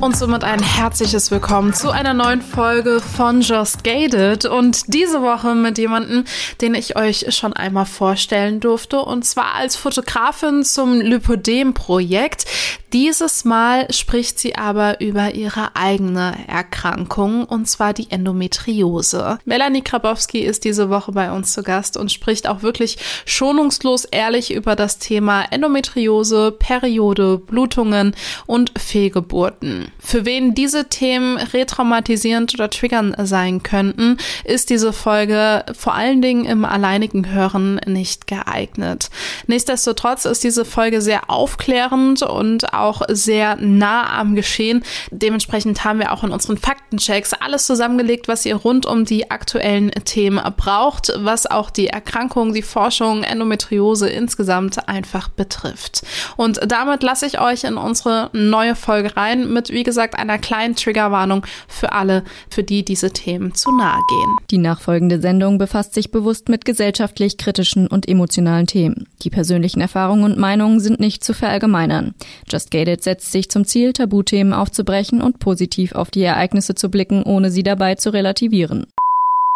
Und somit ein herzliches Willkommen zu einer neuen Folge von Just Gated und diese Woche mit jemandem, den ich euch schon einmal vorstellen durfte und zwar als Fotografin zum Lipodem-Projekt. Dieses Mal spricht sie aber über ihre eigene Erkrankung und zwar die Endometriose. Melanie Krabowski ist diese Woche bei uns zu Gast und spricht auch wirklich schonungslos ehrlich über das Thema Endometriose, Periode, Blutungen und Fehlgeburten. Für wen diese Themen retraumatisierend oder triggernd sein könnten, ist diese Folge vor allen Dingen im alleinigen Hören nicht geeignet. Nichtsdestotrotz ist diese Folge sehr aufklärend und auch sehr nah am Geschehen. Dementsprechend haben wir auch in unseren Faktenchecks alles zusammengelegt, was ihr rund um die aktuellen Themen braucht, was auch die Erkrankung, die Forschung, Endometriose insgesamt einfach betrifft. Und damit lasse ich euch in unsere neue Folge rein mit, wie gesagt, einer kleinen Triggerwarnung für alle, für die diese Themen zu nahe gehen. Die nachfolgende Sendung befasst sich bewusst mit gesellschaftlich kritischen und emotionalen Themen. Die persönlichen Erfahrungen und Meinungen sind nicht zu verallgemeinern. Just Gated setzt sich zum Ziel, Tabuthemen aufzubrechen und positiv auf die Ereignisse zu blicken, ohne sie dabei zu relativieren.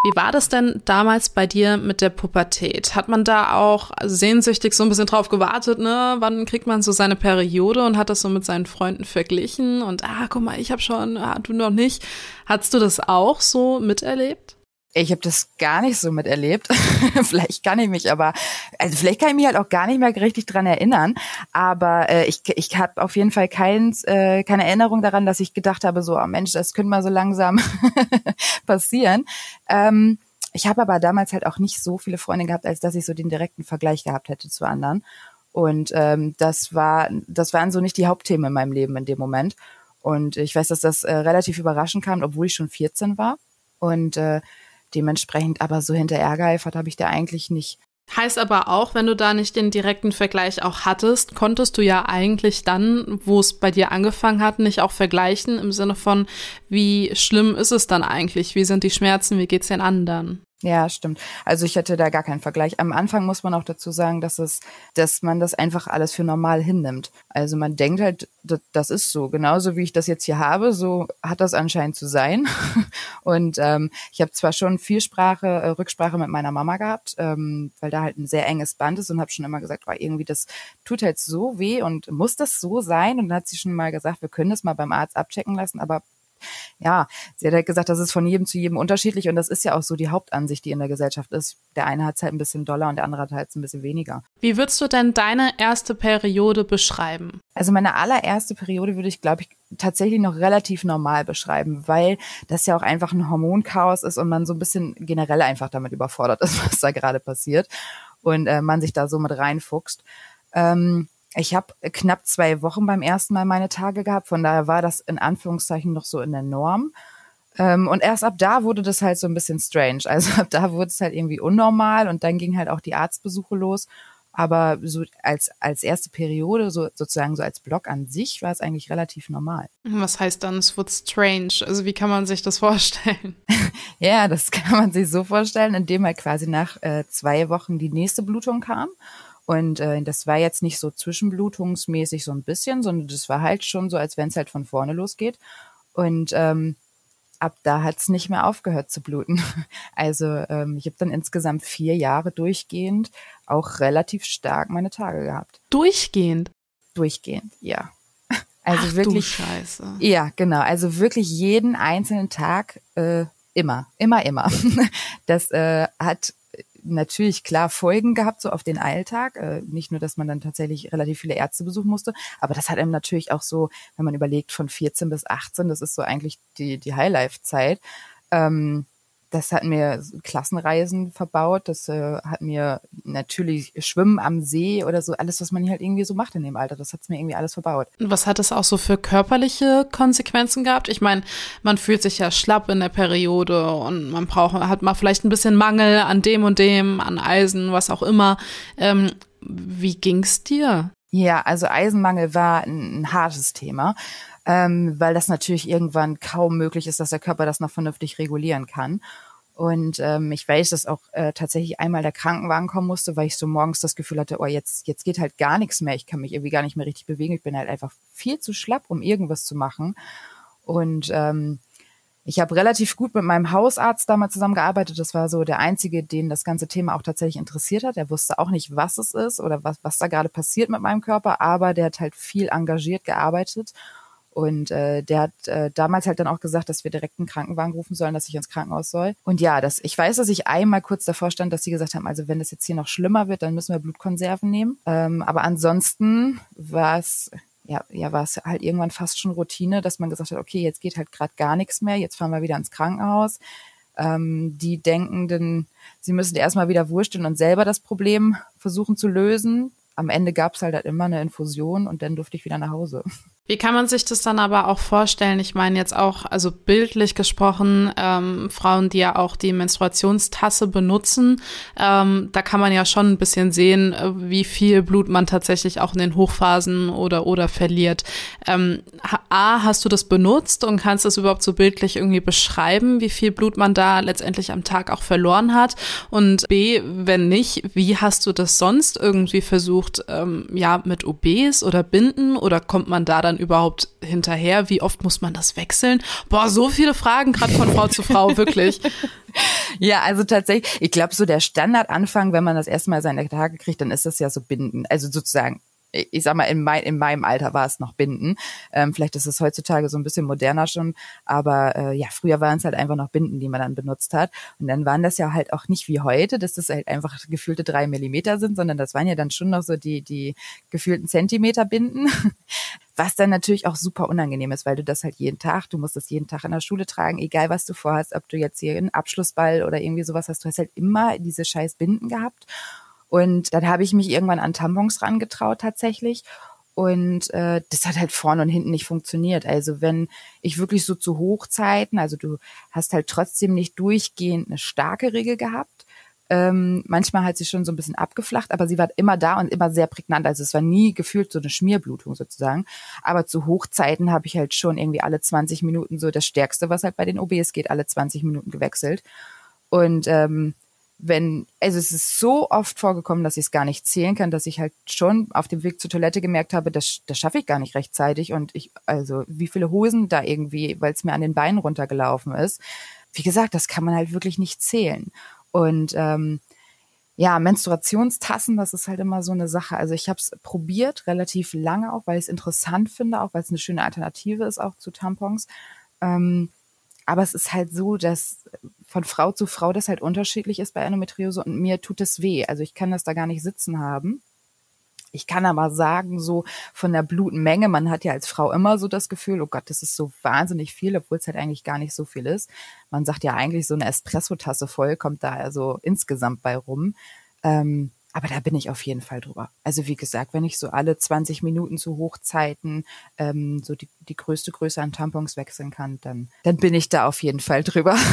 Wie war das denn damals bei dir mit der Pubertät? Hat man da auch sehnsüchtig so ein bisschen drauf gewartet, ne? Wann kriegt man so seine Periode und hat das so mit seinen Freunden verglichen und ah, guck mal, ich habe schon, ah, du noch nicht. Hattest du das auch so miterlebt? Ich habe das gar nicht so miterlebt. vielleicht kann ich mich aber, also vielleicht kann ich mich halt auch gar nicht mehr richtig dran erinnern. Aber äh, ich, ich habe auf jeden Fall kein, äh, keine Erinnerung daran, dass ich gedacht habe, so, oh Mensch, das könnte mal so langsam passieren. Ähm, ich habe aber damals halt auch nicht so viele Freunde gehabt, als dass ich so den direkten Vergleich gehabt hätte zu anderen. Und ähm, das war, das waren so nicht die Hauptthemen in meinem Leben in dem Moment. Und ich weiß, dass das äh, relativ überraschend kam, obwohl ich schon 14 war. Und äh, dementsprechend aber so hinterher geeifert habe ich da eigentlich nicht. Heißt aber auch, wenn du da nicht den direkten Vergleich auch hattest, konntest du ja eigentlich dann, wo es bei dir angefangen hat, nicht auch vergleichen im Sinne von, wie schlimm ist es dann eigentlich? Wie sind die Schmerzen? Wie geht's den anderen? Ja, stimmt. Also ich hätte da gar keinen Vergleich. Am Anfang muss man auch dazu sagen, dass es, dass man das einfach alles für normal hinnimmt. Also man denkt halt, das ist so. Genauso wie ich das jetzt hier habe, so hat das anscheinend zu sein. Und ähm, ich habe zwar schon viel Sprache, äh, Rücksprache mit meiner Mama gehabt, ähm, weil da halt ein sehr enges Band ist und habe schon immer gesagt, oh, irgendwie das tut halt so weh und muss das so sein? Und dann hat sie schon mal gesagt, wir können das mal beim Arzt abchecken lassen, aber ja, sie hat halt gesagt, das ist von jedem zu jedem unterschiedlich und das ist ja auch so die Hauptansicht, die in der Gesellschaft ist. Der eine hat es halt ein bisschen doller und der andere hat halt ein bisschen weniger. Wie würdest du denn deine erste Periode beschreiben? Also meine allererste Periode würde ich, glaube ich, tatsächlich noch relativ normal beschreiben, weil das ja auch einfach ein Hormonchaos ist und man so ein bisschen generell einfach damit überfordert ist, was da gerade passiert und äh, man sich da so mit reinfuchst. Ähm, ich habe knapp zwei Wochen beim ersten Mal meine Tage gehabt, von daher war das in Anführungszeichen noch so in der Norm. Ähm, und erst ab da wurde das halt so ein bisschen strange. Also ab da wurde es halt irgendwie unnormal und dann ging halt auch die Arztbesuche los. Aber so als, als erste Periode, so sozusagen so als Block an sich, war es eigentlich relativ normal. Was heißt dann, es wird strange? Also wie kann man sich das vorstellen? ja, das kann man sich so vorstellen, indem halt quasi nach äh, zwei Wochen die nächste Blutung kam. Und äh, das war jetzt nicht so zwischenblutungsmäßig so ein bisschen, sondern das war halt schon so, als wenn es halt von vorne losgeht. Und ähm, ab da hat es nicht mehr aufgehört zu bluten. Also ähm, ich habe dann insgesamt vier Jahre durchgehend auch relativ stark meine Tage gehabt. Durchgehend? Durchgehend, ja. Also Ach, wirklich. Du Scheiße. Ja, genau. Also wirklich jeden einzelnen Tag äh, immer, immer, immer. Das äh, hat natürlich klar Folgen gehabt, so auf den Alltag. Äh, nicht nur, dass man dann tatsächlich relativ viele Ärzte besuchen musste, aber das hat einem natürlich auch so, wenn man überlegt, von 14 bis 18, das ist so eigentlich die, die Highlife-Zeit. Ähm, das hat mir Klassenreisen verbaut, das äh, hat mir natürlich Schwimmen am See oder so, alles, was man halt irgendwie so macht in dem Alter, das hat es mir irgendwie alles verbaut. Was hat es auch so für körperliche Konsequenzen gehabt? Ich meine, man fühlt sich ja schlapp in der Periode und man braucht, hat mal vielleicht ein bisschen Mangel an dem und dem, an Eisen, was auch immer. Ähm, wie ging's dir? Ja, also Eisenmangel war ein, ein hartes Thema ähm, weil das natürlich irgendwann kaum möglich ist, dass der Körper das noch vernünftig regulieren kann. Und ähm, ich weiß, dass auch äh, tatsächlich einmal der Krankenwagen kommen musste, weil ich so morgens das Gefühl hatte, oh, jetzt, jetzt geht halt gar nichts mehr. Ich kann mich irgendwie gar nicht mehr richtig bewegen. Ich bin halt einfach viel zu schlapp, um irgendwas zu machen. Und ähm, ich habe relativ gut mit meinem Hausarzt damals zusammengearbeitet. Das war so der einzige, den das ganze Thema auch tatsächlich interessiert hat. Er wusste auch nicht, was es ist oder was, was da gerade passiert mit meinem Körper, aber der hat halt viel engagiert gearbeitet und äh, der hat äh, damals halt dann auch gesagt, dass wir direkt einen Krankenwagen rufen sollen, dass ich ins Krankenhaus soll. Und ja, das, ich weiß, dass ich einmal kurz davor stand, dass sie gesagt haben, also wenn das jetzt hier noch schlimmer wird, dann müssen wir Blutkonserven nehmen. Ähm, aber ansonsten war es ja, ja, war es halt irgendwann fast schon Routine, dass man gesagt hat, okay, jetzt geht halt gerade gar nichts mehr, jetzt fahren wir wieder ins Krankenhaus. Ähm, die denken, denn sie müssen erstmal wieder wursteln und selber das Problem versuchen zu lösen. Am Ende gab es halt, halt immer eine Infusion und dann durfte ich wieder nach Hause. Wie kann man sich das dann aber auch vorstellen? Ich meine jetzt auch, also bildlich gesprochen, ähm, Frauen, die ja auch die Menstruationstasse benutzen, ähm, da kann man ja schon ein bisschen sehen, äh, wie viel Blut man tatsächlich auch in den Hochphasen oder oder verliert. Ähm, A, hast du das benutzt und kannst das überhaupt so bildlich irgendwie beschreiben, wie viel Blut man da letztendlich am Tag auch verloren hat? Und B, wenn nicht, wie hast du das sonst irgendwie versucht, ähm, ja, mit OBs oder Binden oder kommt man da dann dann überhaupt hinterher? Wie oft muss man das wechseln? Boah, so viele Fragen gerade von Frau zu Frau, wirklich. Ja, also tatsächlich, ich glaube, so der Standardanfang, wenn man das erste Mal seine Tage kriegt, dann ist das ja so binden. Also sozusagen ich sag mal, in, mein, in meinem Alter war es noch Binden. Ähm, vielleicht ist es heutzutage so ein bisschen moderner schon, aber äh, ja, früher waren es halt einfach noch Binden, die man dann benutzt hat. Und dann waren das ja halt auch nicht wie heute, dass das halt einfach gefühlte drei Millimeter sind, sondern das waren ja dann schon noch so die, die gefühlten Zentimeter Binden. Was dann natürlich auch super unangenehm ist, weil du das halt jeden Tag, du musst das jeden Tag in der Schule tragen, egal was du vorhast, ob du jetzt hier einen Abschlussball oder irgendwie sowas hast, du hast halt immer diese scheiß Binden gehabt. Und dann habe ich mich irgendwann an Tampons rangetraut tatsächlich. Und äh, das hat halt vorne und hinten nicht funktioniert. Also wenn ich wirklich so zu Hochzeiten, also du hast halt trotzdem nicht durchgehend eine starke Regel gehabt. Ähm, manchmal hat sie schon so ein bisschen abgeflacht, aber sie war immer da und immer sehr prägnant. Also es war nie gefühlt so eine Schmierblutung sozusagen. Aber zu Hochzeiten habe ich halt schon irgendwie alle 20 Minuten so das Stärkste, was halt bei den OBs geht, alle 20 Minuten gewechselt. Und ähm, wenn, also es ist so oft vorgekommen, dass ich es gar nicht zählen kann, dass ich halt schon auf dem Weg zur Toilette gemerkt habe, das, das schaffe ich gar nicht rechtzeitig und ich, also wie viele Hosen da irgendwie, weil es mir an den Beinen runtergelaufen ist. Wie gesagt, das kann man halt wirklich nicht zählen. Und ähm, ja, Menstruationstassen, das ist halt immer so eine Sache. Also ich habe es probiert, relativ lange auch, weil ich es interessant finde, auch weil es eine schöne Alternative ist auch zu Tampons. Ähm, aber es ist halt so, dass von Frau zu Frau das halt unterschiedlich ist bei Endometriose und mir tut es weh. Also ich kann das da gar nicht sitzen haben. Ich kann aber sagen, so von der Blutmenge, man hat ja als Frau immer so das Gefühl, oh Gott, das ist so wahnsinnig viel, obwohl es halt eigentlich gar nicht so viel ist. Man sagt ja eigentlich, so eine Espresso-Tasse voll kommt da also insgesamt bei rum. Ähm, aber da bin ich auf jeden Fall drüber. Also wie gesagt, wenn ich so alle 20 Minuten zu Hochzeiten ähm, so die, die größte Größe an Tampons wechseln kann, dann, dann bin ich da auf jeden Fall drüber.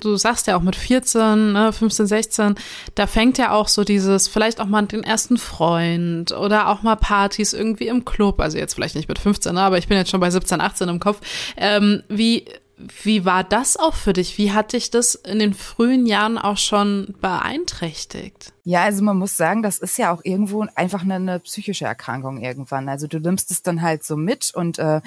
Du sagst ja auch mit 14, ne, 15, 16, da fängt ja auch so dieses, vielleicht auch mal den ersten Freund oder auch mal Partys irgendwie im Club. Also jetzt vielleicht nicht mit 15, ne, aber ich bin jetzt schon bei 17, 18 im Kopf. Ähm, wie wie war das auch für dich? Wie hat dich das in den frühen Jahren auch schon beeinträchtigt? Ja, also man muss sagen, das ist ja auch irgendwo einfach eine, eine psychische Erkrankung irgendwann. Also du nimmst es dann halt so mit und äh,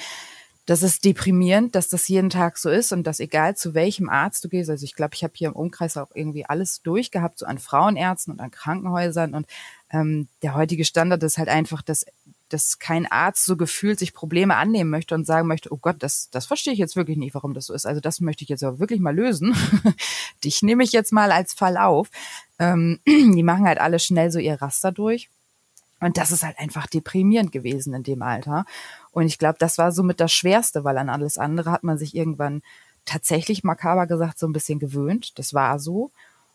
das ist deprimierend, dass das jeden Tag so ist und dass egal zu welchem Arzt du gehst, also ich glaube, ich habe hier im Umkreis auch irgendwie alles durchgehabt, so an Frauenärzten und an Krankenhäusern und ähm, der heutige Standard ist halt einfach, dass dass kein Arzt so gefühlt sich Probleme annehmen möchte und sagen möchte, oh Gott, das, das verstehe ich jetzt wirklich nicht, warum das so ist. Also das möchte ich jetzt aber wirklich mal lösen. Dich nehme ich jetzt mal als Fall auf. Ähm, die machen halt alle schnell so ihr Raster durch. Und das ist halt einfach deprimierend gewesen in dem Alter. Und ich glaube, das war somit das Schwerste, weil an alles andere hat man sich irgendwann tatsächlich makaber gesagt so ein bisschen gewöhnt. Das war so.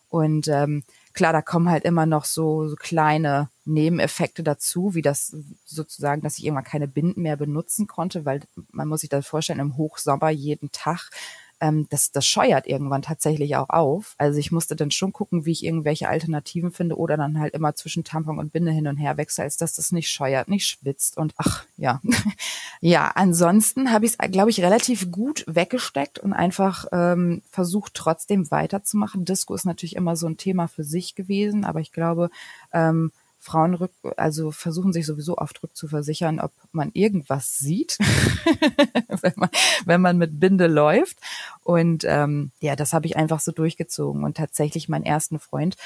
Und ähm, klar, da kommen halt immer noch so, so kleine Nebeneffekte dazu, wie das sozusagen, dass ich irgendwann keine Binden mehr benutzen konnte, weil man muss sich das vorstellen, im Hochsommer jeden Tag ähm, das, das scheuert irgendwann tatsächlich auch auf. Also ich musste dann schon gucken, wie ich irgendwelche Alternativen finde oder dann halt immer zwischen Tampon und Binde hin und her wechsle, als dass das nicht scheuert, nicht schwitzt und ach ja. ja, ansonsten habe ich es, glaube ich, relativ gut weggesteckt und einfach ähm, versucht, trotzdem weiterzumachen. Disco ist natürlich immer so ein Thema für sich gewesen, aber ich glaube, ähm, Frauen rück, also versuchen sich sowieso oft rückzuversichern, ob man irgendwas sieht, wenn, man, wenn man mit Binde läuft. Und ähm, ja, das habe ich einfach so durchgezogen. Und tatsächlich mein ersten Freund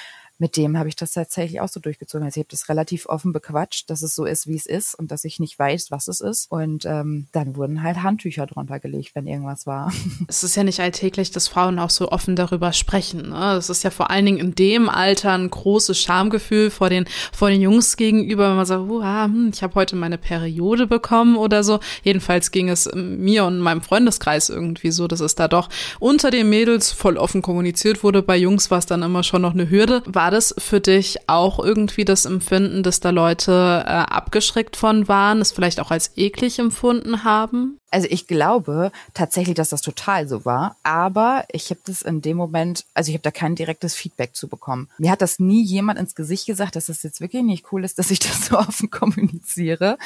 mit dem habe ich das tatsächlich auch so durchgezogen. Also ich habe das relativ offen bequatscht, dass es so ist, wie es ist und dass ich nicht weiß, was es ist. Und ähm, dann wurden halt Handtücher drunter gelegt, wenn irgendwas war. Es ist ja nicht alltäglich, dass Frauen auch so offen darüber sprechen. Ne? Es ist ja vor allen Dingen in dem Alter ein großes Schamgefühl vor den, vor den Jungs gegenüber, wenn man sagt, uh, ich habe heute meine Periode bekommen oder so. Jedenfalls ging es mir und meinem Freundeskreis irgendwie so, dass es da doch unter den Mädels voll offen kommuniziert wurde. Bei Jungs war es dann immer schon noch eine Hürde. War war das für dich auch irgendwie das Empfinden, dass da Leute äh, abgeschreckt von waren, es vielleicht auch als eklig empfunden haben? Also ich glaube tatsächlich, dass das total so war, aber ich habe das in dem Moment, also ich habe da kein direktes Feedback zu bekommen. Mir hat das nie jemand ins Gesicht gesagt, dass das jetzt wirklich nicht cool ist, dass ich das so offen kommuniziere.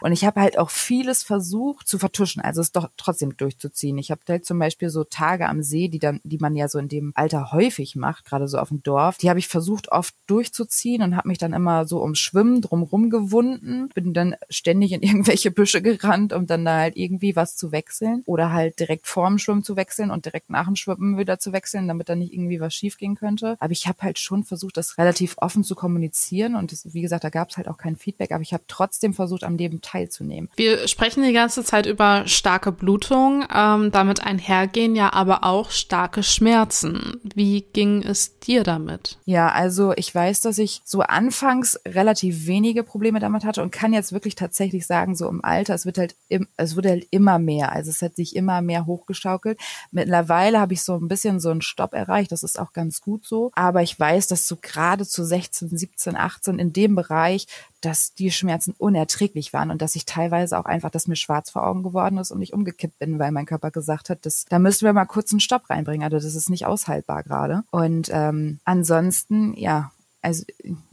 Und ich habe halt auch vieles versucht zu vertuschen, also es doch trotzdem durchzuziehen. Ich habe halt zum Beispiel so Tage am See, die dann, die man ja so in dem Alter häufig macht, gerade so auf dem Dorf, die habe ich versucht oft durchzuziehen und habe mich dann immer so ums Schwimmen drumrum gewunden, bin dann ständig in irgendwelche Büsche gerannt, um dann da halt irgendwie was zu wechseln oder halt direkt vorm Schwimmen zu wechseln und direkt nach dem Schwimmen wieder zu wechseln, damit da nicht irgendwie was schief gehen könnte. Aber ich habe halt schon versucht, das relativ offen zu kommunizieren und das, wie gesagt, da gab es halt auch kein Feedback, aber ich habe trotzdem versucht, am Leben teilzunehmen. Wir sprechen die ganze Zeit über starke Blutung, ähm, damit einhergehen ja aber auch starke Schmerzen. Wie ging es dir damit? Ja, also ich weiß, dass ich so anfangs relativ wenige Probleme damit hatte und kann jetzt wirklich tatsächlich sagen, so im Alter, es wird halt, im, es wurde halt immer immer mehr. Also es hat sich immer mehr hochgeschaukelt. Mittlerweile habe ich so ein bisschen so einen Stopp erreicht. Das ist auch ganz gut so. Aber ich weiß, dass so gerade zu 16, 17, 18 in dem Bereich, dass die Schmerzen unerträglich waren und dass ich teilweise auch einfach, dass mir schwarz vor Augen geworden ist und ich umgekippt bin, weil mein Körper gesagt hat, dass, da müssen wir mal kurz einen Stopp reinbringen. Also das ist nicht aushaltbar gerade. Und ähm, ansonsten, ja, also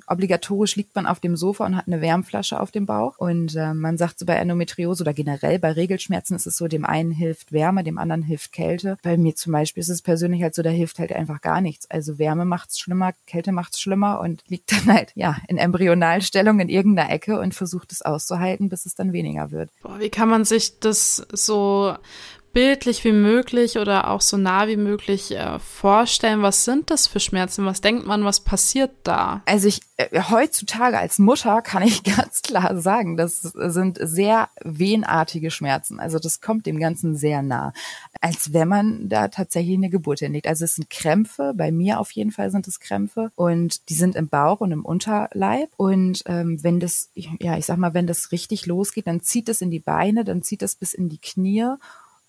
obligatorisch liegt man auf dem Sofa und hat eine Wärmflasche auf dem Bauch. Und äh, man sagt so bei Endometriose oder generell bei Regelschmerzen ist es so, dem einen hilft Wärme, dem anderen hilft Kälte. Bei mir zum Beispiel ist es persönlich halt so, da hilft halt einfach gar nichts. Also Wärme macht's schlimmer, Kälte macht's schlimmer und liegt dann halt ja in Embryonalstellung in irgendeiner Ecke und versucht es auszuhalten, bis es dann weniger wird. Boah, wie kann man sich das so bildlich wie möglich oder auch so nah wie möglich äh, vorstellen? Was sind das für Schmerzen? Was denkt man, was passiert da? Also ich äh, heutzutage als Mutter kann ich ganz klar sagen, das sind sehr wehenartige Schmerzen. Also das kommt dem Ganzen sehr nah, als wenn man da tatsächlich eine Geburt hinlegt. Also es sind Krämpfe, bei mir auf jeden Fall sind es Krämpfe und die sind im Bauch und im Unterleib. Und ähm, wenn das, ja, ich sag mal, wenn das richtig losgeht, dann zieht es in die Beine, dann zieht es bis in die Knie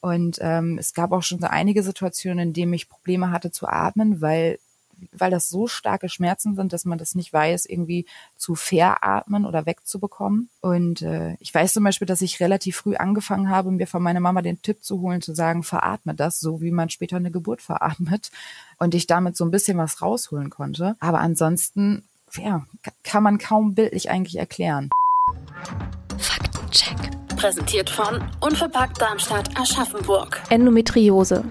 und ähm, es gab auch schon so einige Situationen, in denen ich Probleme hatte zu atmen, weil weil das so starke Schmerzen sind, dass man das nicht weiß, irgendwie zu veratmen oder wegzubekommen. Und äh, ich weiß zum Beispiel, dass ich relativ früh angefangen habe, mir von meiner Mama den Tipp zu holen, zu sagen, veratme das, so wie man später eine Geburt veratmet. Und ich damit so ein bisschen was rausholen konnte. Aber ansonsten, ja, kann man kaum bildlich eigentlich erklären. Faktencheck präsentiert von Unverpackt Darmstadt Aschaffenburg. Endometriose.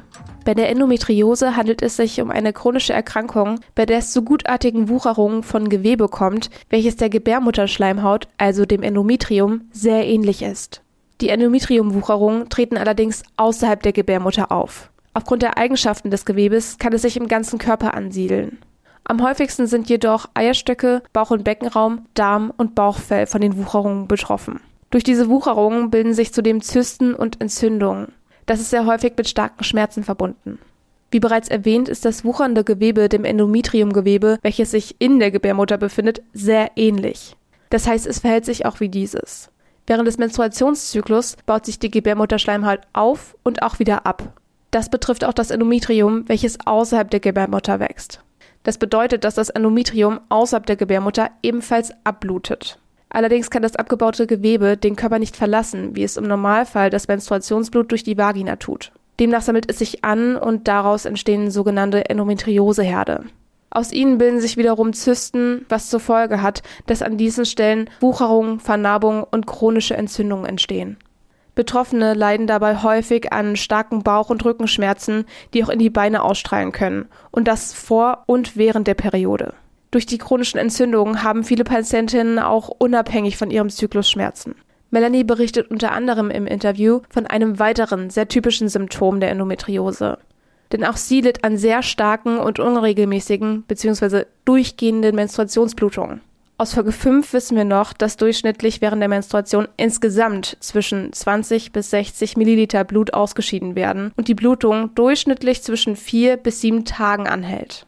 Bei der Endometriose handelt es sich um eine chronische Erkrankung, bei der es zu gutartigen Wucherungen von Gewebe kommt, welches der Gebärmutterschleimhaut, also dem Endometrium, sehr ähnlich ist. Die Endometriumwucherungen treten allerdings außerhalb der Gebärmutter auf. Aufgrund der Eigenschaften des Gewebes kann es sich im ganzen Körper ansiedeln. Am häufigsten sind jedoch Eierstöcke, Bauch- und Beckenraum, Darm und Bauchfell von den Wucherungen betroffen. Durch diese Wucherungen bilden sich zudem Zysten und Entzündungen. Das ist sehr häufig mit starken Schmerzen verbunden. Wie bereits erwähnt, ist das wuchernde Gewebe dem Endometriumgewebe, welches sich in der Gebärmutter befindet, sehr ähnlich. Das heißt, es verhält sich auch wie dieses. Während des Menstruationszyklus baut sich die Gebärmutterschleimhaut auf und auch wieder ab. Das betrifft auch das Endometrium, welches außerhalb der Gebärmutter wächst. Das bedeutet, dass das Endometrium außerhalb der Gebärmutter ebenfalls abblutet. Allerdings kann das abgebaute Gewebe den Körper nicht verlassen, wie es im Normalfall das Menstruationsblut durch die Vagina tut. Demnach sammelt es sich an und daraus entstehen sogenannte Endometrioseherde. Aus ihnen bilden sich wiederum Zysten, was zur Folge hat, dass an diesen Stellen Wucherungen, Vernarbungen und chronische Entzündungen entstehen. Betroffene leiden dabei häufig an starken Bauch- und Rückenschmerzen, die auch in die Beine ausstrahlen können, und das vor und während der Periode. Durch die chronischen Entzündungen haben viele Patientinnen auch unabhängig von ihrem Zyklus Schmerzen. Melanie berichtet unter anderem im Interview von einem weiteren sehr typischen Symptom der Endometriose. Denn auch sie litt an sehr starken und unregelmäßigen bzw. durchgehenden Menstruationsblutungen. Aus Folge 5 wissen wir noch, dass durchschnittlich während der Menstruation insgesamt zwischen 20 bis 60 Milliliter Blut ausgeschieden werden und die Blutung durchschnittlich zwischen vier bis sieben Tagen anhält.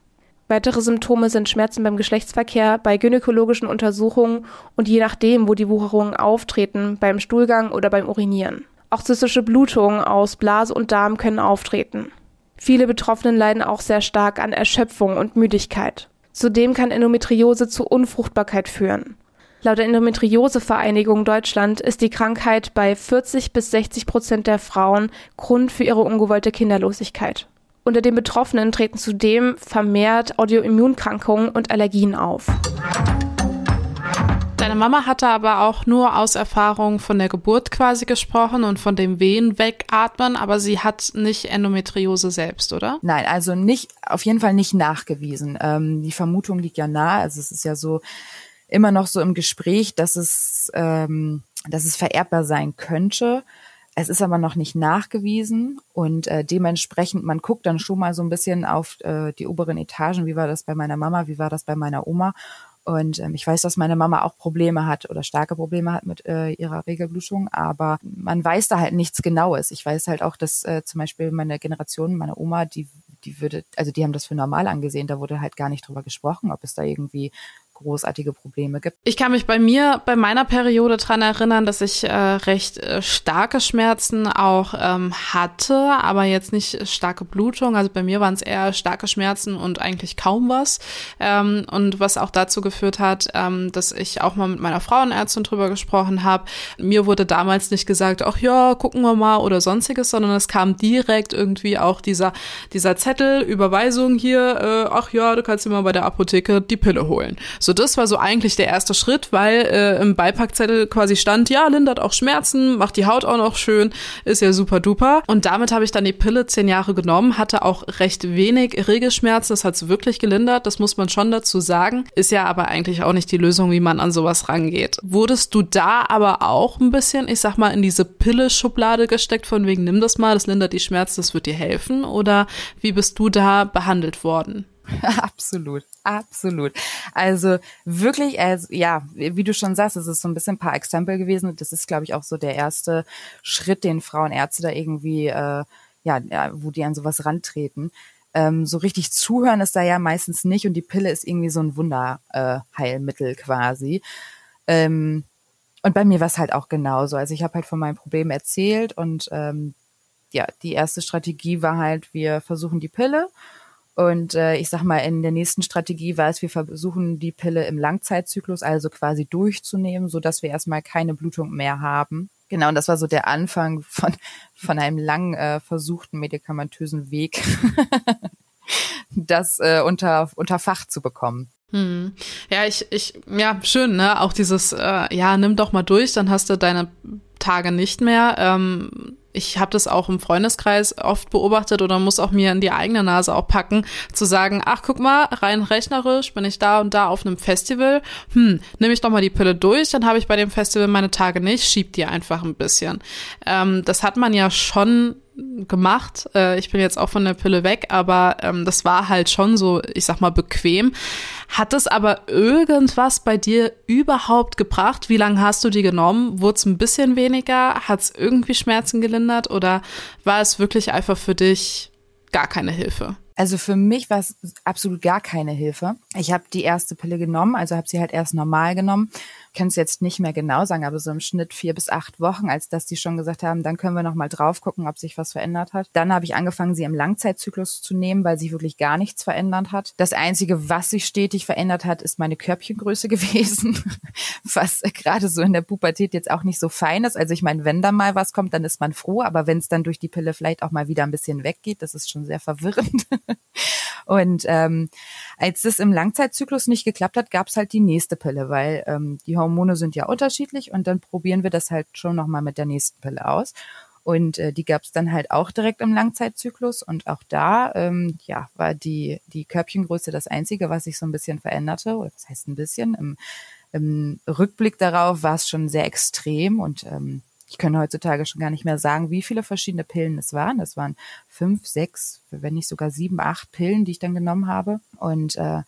Weitere Symptome sind Schmerzen beim Geschlechtsverkehr, bei gynäkologischen Untersuchungen und je nachdem, wo die Wucherungen auftreten, beim Stuhlgang oder beim Urinieren. Auch zystische Blutungen aus Blase und Darm können auftreten. Viele Betroffenen leiden auch sehr stark an Erschöpfung und Müdigkeit. Zudem kann Endometriose zu Unfruchtbarkeit führen. Laut der Endometriose-Vereinigung Deutschland ist die Krankheit bei 40 bis 60 Prozent der Frauen Grund für ihre ungewollte Kinderlosigkeit. Unter den Betroffenen treten zudem vermehrt Audioimmunkrankungen und Allergien auf. Deine Mama hatte aber auch nur aus Erfahrung von der Geburt quasi gesprochen und von dem Wehen wegatmen, aber sie hat nicht Endometriose selbst, oder? Nein, also nicht, auf jeden Fall nicht nachgewiesen. Ähm, die Vermutung liegt ja nahe. Also es ist ja so immer noch so im Gespräch, dass es, ähm, dass es vererbbar sein könnte. Es ist aber noch nicht nachgewiesen und äh, dementsprechend, man guckt dann schon mal so ein bisschen auf äh, die oberen Etagen, wie war das bei meiner Mama, wie war das bei meiner Oma? Und ähm, ich weiß, dass meine Mama auch Probleme hat oder starke Probleme hat mit äh, ihrer Regelblutung, aber man weiß da halt nichts Genaues. Ich weiß halt auch, dass äh, zum Beispiel meine Generation, meine Oma, die die würde, also die haben das für normal angesehen, da wurde halt gar nicht drüber gesprochen, ob es da irgendwie großartige Probleme gibt. Ich kann mich bei mir, bei meiner Periode dran erinnern, dass ich äh, recht äh, starke Schmerzen auch ähm, hatte, aber jetzt nicht starke Blutung. Also bei mir waren es eher starke Schmerzen und eigentlich kaum was. Ähm, und was auch dazu geführt hat, ähm, dass ich auch mal mit meiner Frauenärztin drüber gesprochen habe. Mir wurde damals nicht gesagt, ach ja, gucken wir mal oder sonstiges, sondern es kam direkt irgendwie auch dieser, dieser Zettel, Überweisung hier, äh, ach ja, du kannst dir mal bei der Apotheke die Pille holen. So so, das war so eigentlich der erste Schritt, weil äh, im Beipackzettel quasi stand, ja, lindert auch Schmerzen, macht die Haut auch noch schön, ist ja super duper. Und damit habe ich dann die Pille zehn Jahre genommen, hatte auch recht wenig Regelschmerzen, das hat es wirklich gelindert, das muss man schon dazu sagen. Ist ja aber eigentlich auch nicht die Lösung, wie man an sowas rangeht. Wurdest du da aber auch ein bisschen, ich sag mal, in diese Pille-Schublade gesteckt, von wegen, nimm das mal, das lindert die Schmerzen, das wird dir helfen? Oder wie bist du da behandelt worden? Absolut, absolut. Also wirklich, also, ja, wie du schon sagst, es ist so ein bisschen ein paar Exempel gewesen. Das ist, glaube ich, auch so der erste Schritt, den Frauenärzte da irgendwie, äh, ja, ja, wo die an sowas rantreten. Ähm, so richtig zuhören ist da ja meistens nicht und die Pille ist irgendwie so ein Wunderheilmittel äh, quasi. Ähm, und bei mir war es halt auch genauso. Also ich habe halt von meinem Problem erzählt und ähm, ja, die erste Strategie war halt, wir versuchen die Pille und äh, ich sag mal, in der nächsten Strategie war es, wir versuchen die Pille im Langzeitzyklus, also quasi durchzunehmen, so dass wir erstmal keine Blutung mehr haben. Genau, und das war so der Anfang von, von einem lang äh, versuchten medikamentösen Weg, das äh, unter, unter Fach zu bekommen. Hm. Ja, ich, ich, ja, schön, ne? Auch dieses, äh, ja, nimm doch mal durch, dann hast du deine Tage nicht mehr. Ähm, ich habe das auch im Freundeskreis oft beobachtet oder muss auch mir in die eigene Nase auch packen, zu sagen, ach guck mal, rein rechnerisch bin ich da und da auf einem Festival, hm, nehme ich doch mal die Pille durch, dann habe ich bei dem Festival meine Tage nicht, schieb die einfach ein bisschen. Ähm, das hat man ja schon gemacht. Äh, ich bin jetzt auch von der Pille weg, aber ähm, das war halt schon so, ich sag mal, bequem. Hat es aber irgendwas bei dir überhaupt gebracht? Wie lange hast du die genommen? Wurde es ein bisschen weniger? Hat es irgendwie Schmerzen gelindert oder war es wirklich einfach für dich gar keine Hilfe? Also für mich war es absolut gar keine Hilfe. Ich habe die erste Pille genommen, also habe sie halt erst normal genommen kann es jetzt nicht mehr genau sagen, aber so im Schnitt vier bis acht Wochen, als dass die schon gesagt haben, dann können wir noch mal drauf gucken, ob sich was verändert hat. Dann habe ich angefangen, sie im Langzeitzyklus zu nehmen, weil sich wirklich gar nichts verändert hat. Das Einzige, was sich stetig verändert hat, ist meine Körbchengröße gewesen, was gerade so in der Pubertät jetzt auch nicht so fein ist. Also ich meine, wenn da mal was kommt, dann ist man froh, aber wenn es dann durch die Pille vielleicht auch mal wieder ein bisschen weggeht, das ist schon sehr verwirrend. Und ähm, als das im Langzeitzyklus nicht geklappt hat, gab es halt die nächste Pille, weil ähm, die Hormone sind ja unterschiedlich und dann probieren wir das halt schon nochmal mit der nächsten Pille aus. Und äh, die gab es dann halt auch direkt im Langzeitzyklus. Und auch da, ähm, ja, war die, die Körbchengröße das Einzige, was sich so ein bisschen veränderte. Oder was heißt ein bisschen? Im, im Rückblick darauf war es schon sehr extrem und ähm, ich kann heutzutage schon gar nicht mehr sagen, wie viele verschiedene Pillen es waren. Das waren fünf, sechs, wenn nicht sogar sieben, acht Pillen, die ich dann genommen habe. Und äh,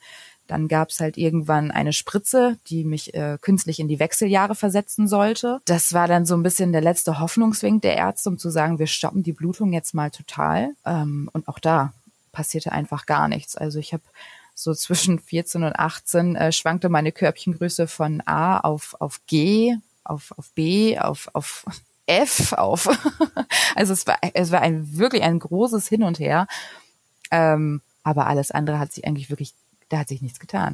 dann gab es halt irgendwann eine Spritze, die mich äh, künstlich in die Wechseljahre versetzen sollte. Das war dann so ein bisschen der letzte Hoffnungswink der Ärzte, um zu sagen, wir stoppen die Blutung jetzt mal total. Ähm, und auch da passierte einfach gar nichts. Also ich habe so zwischen 14 und 18 äh, schwankte meine Körbchengröße von A auf, auf G auf, auf B, auf, auf F, auf. also es war, es war ein wirklich ein großes Hin und Her. Ähm, aber alles andere hat sich eigentlich wirklich, da hat sich nichts getan.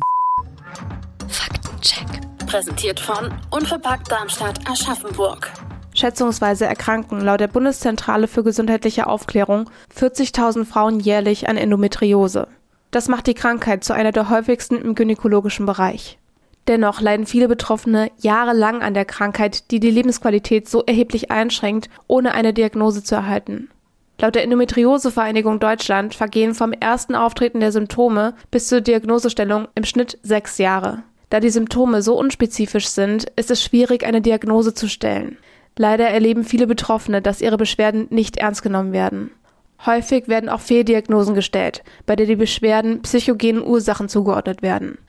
Faktencheck. Präsentiert von Unverpackt Darmstadt Aschaffenburg. Schätzungsweise erkranken laut der Bundeszentrale für gesundheitliche Aufklärung 40.000 Frauen jährlich an Endometriose. Das macht die Krankheit zu einer der häufigsten im gynäkologischen Bereich. Dennoch leiden viele Betroffene jahrelang an der Krankheit, die die Lebensqualität so erheblich einschränkt, ohne eine Diagnose zu erhalten. Laut der Endometriosevereinigung Deutschland vergehen vom ersten Auftreten der Symptome bis zur Diagnosestellung im Schnitt sechs Jahre. Da die Symptome so unspezifisch sind, ist es schwierig, eine Diagnose zu stellen. Leider erleben viele Betroffene, dass ihre Beschwerden nicht ernst genommen werden. Häufig werden auch Fehldiagnosen gestellt, bei der die Beschwerden psychogenen Ursachen zugeordnet werden.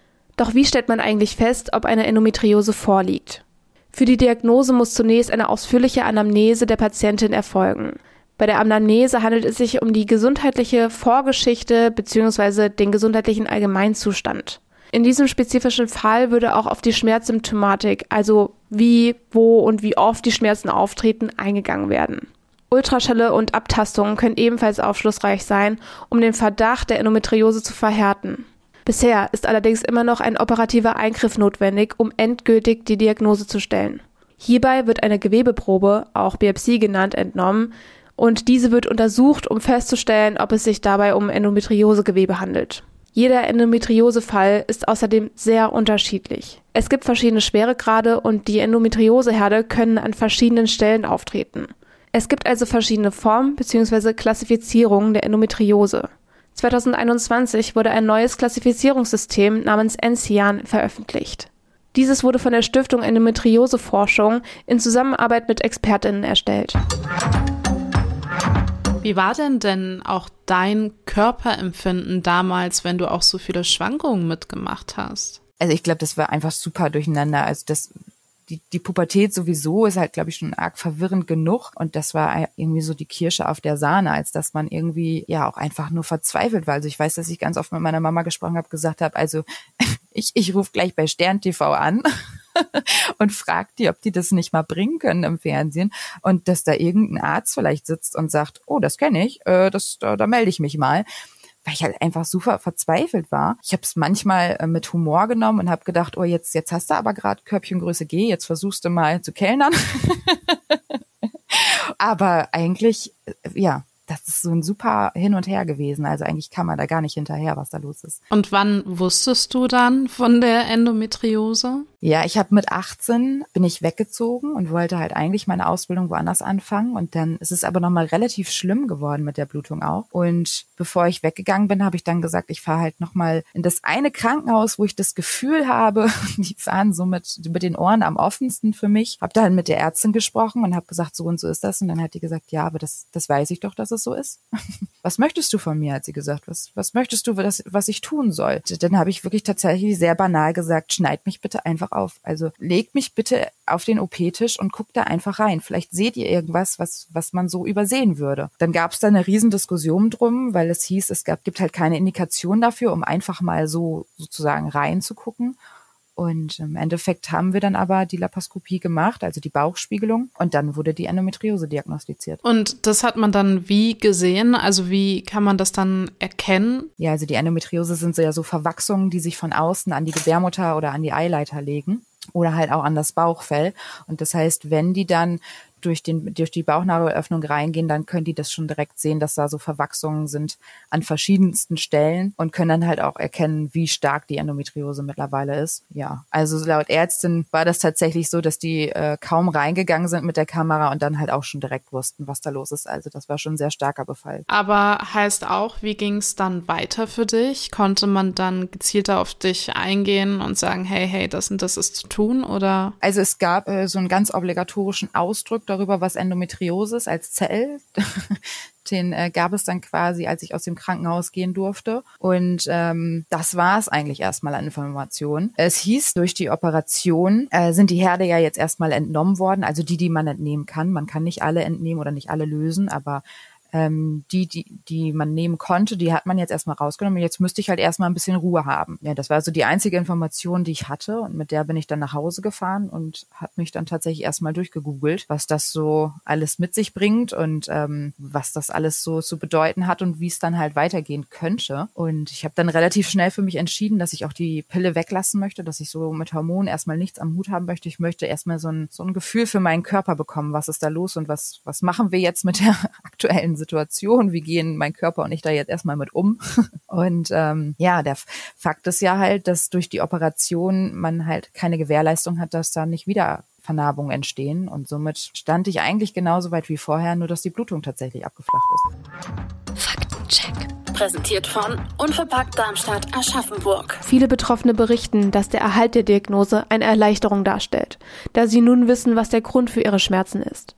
Doch wie stellt man eigentlich fest, ob eine Endometriose vorliegt? Für die Diagnose muss zunächst eine ausführliche Anamnese der Patientin erfolgen. Bei der Anamnese handelt es sich um die gesundheitliche Vorgeschichte bzw. den gesundheitlichen Allgemeinzustand. In diesem spezifischen Fall würde auch auf die Schmerzsymptomatik, also wie, wo und wie oft die Schmerzen auftreten, eingegangen werden. Ultraschelle und Abtastungen können ebenfalls aufschlussreich sein, um den Verdacht der Endometriose zu verhärten. Bisher ist allerdings immer noch ein operativer Eingriff notwendig, um endgültig die Diagnose zu stellen. Hierbei wird eine Gewebeprobe, auch Biopsie genannt, entnommen und diese wird untersucht, um festzustellen, ob es sich dabei um Endometriosegewebe handelt. Jeder Endometriosefall ist außerdem sehr unterschiedlich. Es gibt verschiedene Schweregrade und die Endometrioseherde können an verschiedenen Stellen auftreten. Es gibt also verschiedene Formen bzw. Klassifizierungen der Endometriose. 2021 wurde ein neues Klassifizierungssystem namens ENCIAN veröffentlicht. Dieses wurde von der Stiftung Endometrioseforschung in Zusammenarbeit mit Expertinnen erstellt. Wie war denn denn auch dein Körperempfinden damals, wenn du auch so viele Schwankungen mitgemacht hast? Also ich glaube, das war einfach super durcheinander. Also das die, die Pubertät sowieso ist halt, glaube ich, schon arg verwirrend genug. Und das war irgendwie so die Kirsche auf der Sahne, als dass man irgendwie ja auch einfach nur verzweifelt war. Also ich weiß, dass ich ganz oft mit meiner Mama gesprochen habe, gesagt habe, also ich, ich rufe gleich bei Stern TV an und fragt die, ob die das nicht mal bringen können im Fernsehen und dass da irgendein Arzt vielleicht sitzt und sagt, oh, das kenne ich, äh, das, da, da melde ich mich mal weil ich halt einfach super verzweifelt war. Ich habe es manchmal äh, mit Humor genommen und habe gedacht, oh, jetzt, jetzt hast du aber gerade Körbchengröße G, jetzt versuchst du mal zu kellnern. aber eigentlich, äh, ja, das ist so ein super Hin und Her gewesen. Also eigentlich kam man da gar nicht hinterher, was da los ist. Und wann wusstest du dann von der Endometriose? Ja, ich habe mit 18 bin ich weggezogen und wollte halt eigentlich meine Ausbildung woanders anfangen und dann ist es aber nochmal relativ schlimm geworden mit der Blutung auch. Und bevor ich weggegangen bin, habe ich dann gesagt, ich fahre halt nochmal in das eine Krankenhaus, wo ich das Gefühl habe, die fahren so mit, mit den Ohren am offensten für mich. Habe dann mit der Ärztin gesprochen und habe gesagt, so und so ist das und dann hat die gesagt, ja, aber das, das weiß ich doch, dass es so ist. was möchtest du von mir, hat sie gesagt. Was, was möchtest du, was, was ich tun soll? Dann habe ich wirklich tatsächlich sehr banal gesagt, schneid mich bitte einfach auf. Also legt mich bitte auf den OP-Tisch und guckt da einfach rein. Vielleicht seht ihr irgendwas, was, was man so übersehen würde. Dann gab es da eine Riesendiskussion drum, weil es hieß, es gab, gibt halt keine Indikation dafür, um einfach mal so sozusagen reinzugucken. Und im Endeffekt haben wir dann aber die Laparoskopie gemacht, also die Bauchspiegelung, und dann wurde die Endometriose diagnostiziert. Und das hat man dann wie gesehen? Also wie kann man das dann erkennen? Ja, also die Endometriose sind so ja so Verwachsungen, die sich von außen an die Gebärmutter oder an die Eileiter legen oder halt auch an das Bauchfell. Und das heißt, wenn die dann durch, den, durch die Bauchnabelöffnung reingehen, dann können die das schon direkt sehen, dass da so Verwachsungen sind an verschiedensten Stellen und können dann halt auch erkennen, wie stark die Endometriose mittlerweile ist. Ja, also laut Ärztin war das tatsächlich so, dass die äh, kaum reingegangen sind mit der Kamera und dann halt auch schon direkt wussten, was da los ist. Also das war schon ein sehr starker Befall. Aber heißt auch, wie ging es dann weiter für dich? Konnte man dann gezielter auf dich eingehen und sagen, hey, hey, das und das ist zu tun oder? Also es gab äh, so einen ganz obligatorischen Ausdruck darüber, was Endometriose ist als Zell. Den äh, gab es dann quasi, als ich aus dem Krankenhaus gehen durfte. Und ähm, das war es eigentlich erstmal an Informationen. Es hieß, durch die Operation äh, sind die Herde ja jetzt erstmal entnommen worden, also die, die man entnehmen kann. Man kann nicht alle entnehmen oder nicht alle lösen, aber ähm, die, die, die man nehmen konnte, die hat man jetzt erstmal rausgenommen. Jetzt müsste ich halt erstmal ein bisschen Ruhe haben. Ja, das war so die einzige Information, die ich hatte. Und mit der bin ich dann nach Hause gefahren und habe mich dann tatsächlich erstmal durchgegoogelt, was das so alles mit sich bringt und ähm, was das alles so zu bedeuten hat und wie es dann halt weitergehen könnte. Und ich habe dann relativ schnell für mich entschieden, dass ich auch die Pille weglassen möchte, dass ich so mit Hormonen erstmal nichts am Hut haben möchte. Ich möchte erstmal so ein, so ein Gefühl für meinen Körper bekommen, was ist da los und was, was machen wir jetzt mit der aktuellen Situation, wie gehen mein Körper und ich da jetzt erstmal mit um. Und ähm, ja, der Fakt ist ja halt, dass durch die Operation man halt keine Gewährleistung hat, dass da nicht wieder Vernarbungen entstehen. Und somit stand ich eigentlich genauso weit wie vorher, nur dass die Blutung tatsächlich abgeflacht ist. Faktencheck. Präsentiert von Unverpackt Darmstadt Aschaffenburg. Viele Betroffene berichten, dass der Erhalt der Diagnose eine Erleichterung darstellt, da sie nun wissen, was der Grund für ihre Schmerzen ist.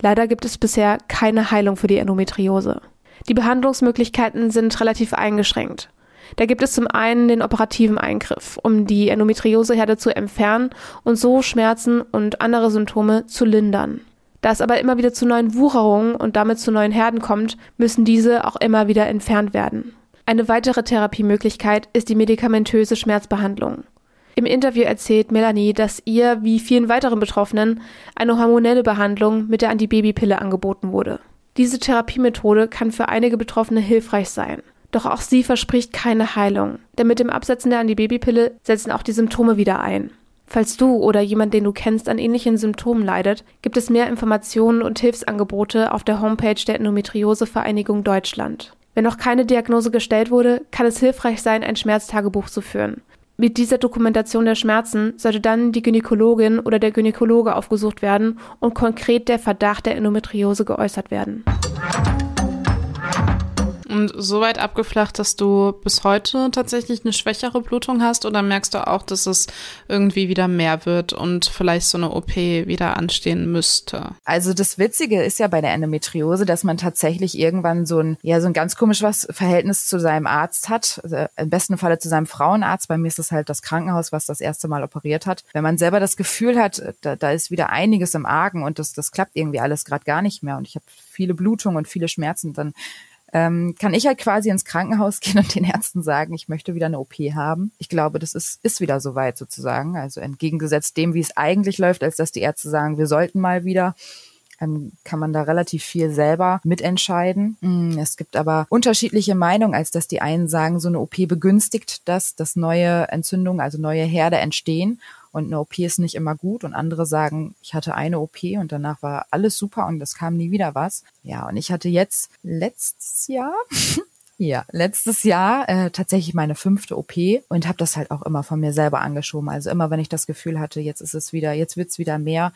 Leider gibt es bisher keine Heilung für die Endometriose. Die Behandlungsmöglichkeiten sind relativ eingeschränkt. Da gibt es zum einen den operativen Eingriff, um die Endometrioseherde zu entfernen und so Schmerzen und andere Symptome zu lindern. Da es aber immer wieder zu neuen Wucherungen und damit zu neuen Herden kommt, müssen diese auch immer wieder entfernt werden. Eine weitere Therapiemöglichkeit ist die medikamentöse Schmerzbehandlung. Im Interview erzählt Melanie, dass ihr, wie vielen weiteren Betroffenen, eine hormonelle Behandlung mit der Antibabypille angeboten wurde. Diese Therapiemethode kann für einige Betroffene hilfreich sein. Doch auch sie verspricht keine Heilung, denn mit dem Absetzen der Antibabypille setzen auch die Symptome wieder ein. Falls du oder jemand, den du kennst, an ähnlichen Symptomen leidet, gibt es mehr Informationen und Hilfsangebote auf der Homepage der Endometriosevereinigung Deutschland. Wenn noch keine Diagnose gestellt wurde, kann es hilfreich sein, ein Schmerztagebuch zu führen. Mit dieser Dokumentation der Schmerzen sollte dann die Gynäkologin oder der Gynäkologe aufgesucht werden und konkret der Verdacht der Endometriose geäußert werden. Und so weit abgeflacht, dass du bis heute tatsächlich eine schwächere Blutung hast oder merkst du auch, dass es irgendwie wieder mehr wird und vielleicht so eine OP wieder anstehen müsste? Also das Witzige ist ja bei der Endometriose, dass man tatsächlich irgendwann so ein, ja, so ein ganz komisches Verhältnis zu seinem Arzt hat. Also Im besten Falle zu seinem Frauenarzt. Bei mir ist es halt das Krankenhaus, was das erste Mal operiert hat. Wenn man selber das Gefühl hat, da, da ist wieder einiges im Argen und das, das klappt irgendwie alles gerade gar nicht mehr und ich habe viele Blutungen und viele Schmerzen, dann ähm, kann ich halt quasi ins Krankenhaus gehen und den Ärzten sagen, ich möchte wieder eine OP haben. Ich glaube, das ist, ist wieder soweit sozusagen. Also entgegengesetzt dem, wie es eigentlich läuft, als dass die Ärzte sagen, wir sollten mal wieder ähm, kann man da relativ viel selber mitentscheiden. Mm, es gibt aber unterschiedliche Meinungen, als dass die einen sagen, so eine OP begünstigt das, dass neue Entzündungen, also neue Herde entstehen und eine OP ist nicht immer gut und andere sagen, ich hatte eine OP und danach war alles super und es kam nie wieder was. Ja, und ich hatte jetzt letztes Jahr Ja, letztes Jahr äh, tatsächlich meine fünfte OP und habe das halt auch immer von mir selber angeschoben. Also immer, wenn ich das Gefühl hatte, jetzt ist es wieder, jetzt wird's wieder mehr,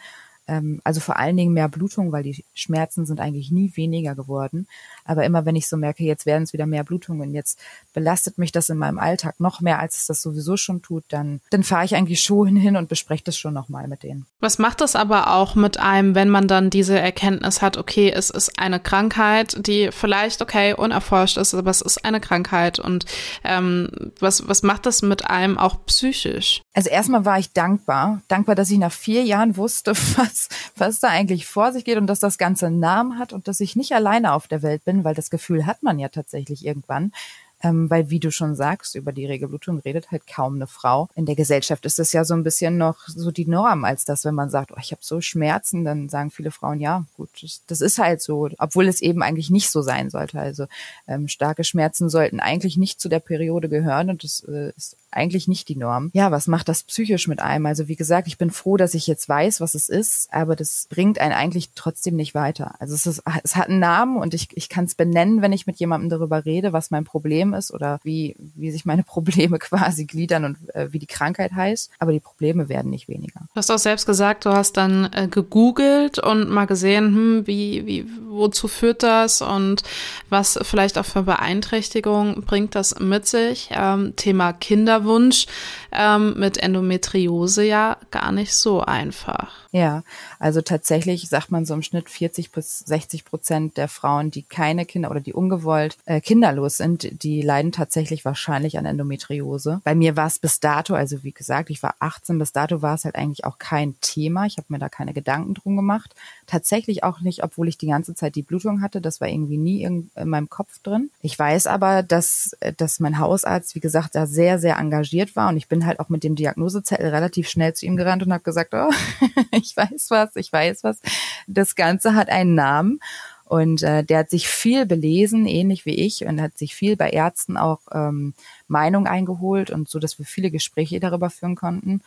ähm, also vor allen Dingen mehr Blutung, weil die Schmerzen sind eigentlich nie weniger geworden. Aber immer wenn ich so merke, jetzt werden es wieder mehr Blutungen, jetzt belastet mich das in meinem Alltag noch mehr, als es das sowieso schon tut, dann, dann fahre ich eigentlich schon hin und bespreche das schon nochmal mit denen. Was macht das aber auch mit einem, wenn man dann diese Erkenntnis hat, okay, es ist eine Krankheit, die vielleicht, okay, unerforscht ist, aber es ist eine Krankheit und ähm, was, was macht das mit einem auch psychisch? Also erstmal war ich dankbar, dankbar, dass ich nach vier Jahren wusste, was, was da eigentlich vor sich geht und dass das Ganze einen Namen hat und dass ich nicht alleine auf der Welt bin weil das Gefühl hat man ja tatsächlich irgendwann. Ähm, weil, wie du schon sagst, über die Regelblutung redet halt kaum eine Frau. In der Gesellschaft ist es ja so ein bisschen noch so die Norm, als dass, wenn man sagt, oh, ich habe so Schmerzen, dann sagen viele Frauen, ja, gut, das, das, ist halt so, obwohl es eben eigentlich nicht so sein sollte. Also ähm, starke Schmerzen sollten eigentlich nicht zu der Periode gehören und das äh, ist eigentlich nicht die Norm. Ja, was macht das psychisch mit einem? Also wie gesagt, ich bin froh, dass ich jetzt weiß, was es ist, aber das bringt einen eigentlich trotzdem nicht weiter. Also es, ist, es hat einen Namen und ich, ich kann es benennen, wenn ich mit jemandem darüber rede, was mein Problem ist oder wie, wie sich meine Probleme quasi gliedern und äh, wie die Krankheit heißt. Aber die Probleme werden nicht weniger. Du hast auch selbst gesagt, du hast dann äh, gegoogelt und mal gesehen, hm, wie, wie, wozu führt das und was vielleicht auch für Beeinträchtigung bringt das mit sich. Ähm, Thema Kinder Kinderwunsch ähm, mit Endometriose ja gar nicht so einfach. Ja, also tatsächlich sagt man so im Schnitt 40 bis 60 Prozent der Frauen, die keine Kinder oder die ungewollt äh, kinderlos sind, die leiden tatsächlich wahrscheinlich an Endometriose. Bei mir war es bis dato, also wie gesagt, ich war 18, bis dato war es halt eigentlich auch kein Thema. Ich habe mir da keine Gedanken drum gemacht. Tatsächlich auch nicht, obwohl ich die ganze Zeit die Blutung hatte. Das war irgendwie nie in meinem Kopf drin. Ich weiß aber, dass, dass mein Hausarzt, wie gesagt, da sehr, sehr engagiert war und ich bin halt auch mit dem Diagnosezettel relativ schnell zu ihm gerannt und habe gesagt, oh, ich weiß was, ich weiß was. Das Ganze hat einen Namen. Und äh, der hat sich viel belesen, ähnlich wie ich, und hat sich viel bei Ärzten auch ähm, Meinung eingeholt und so, dass wir viele Gespräche darüber führen konnten.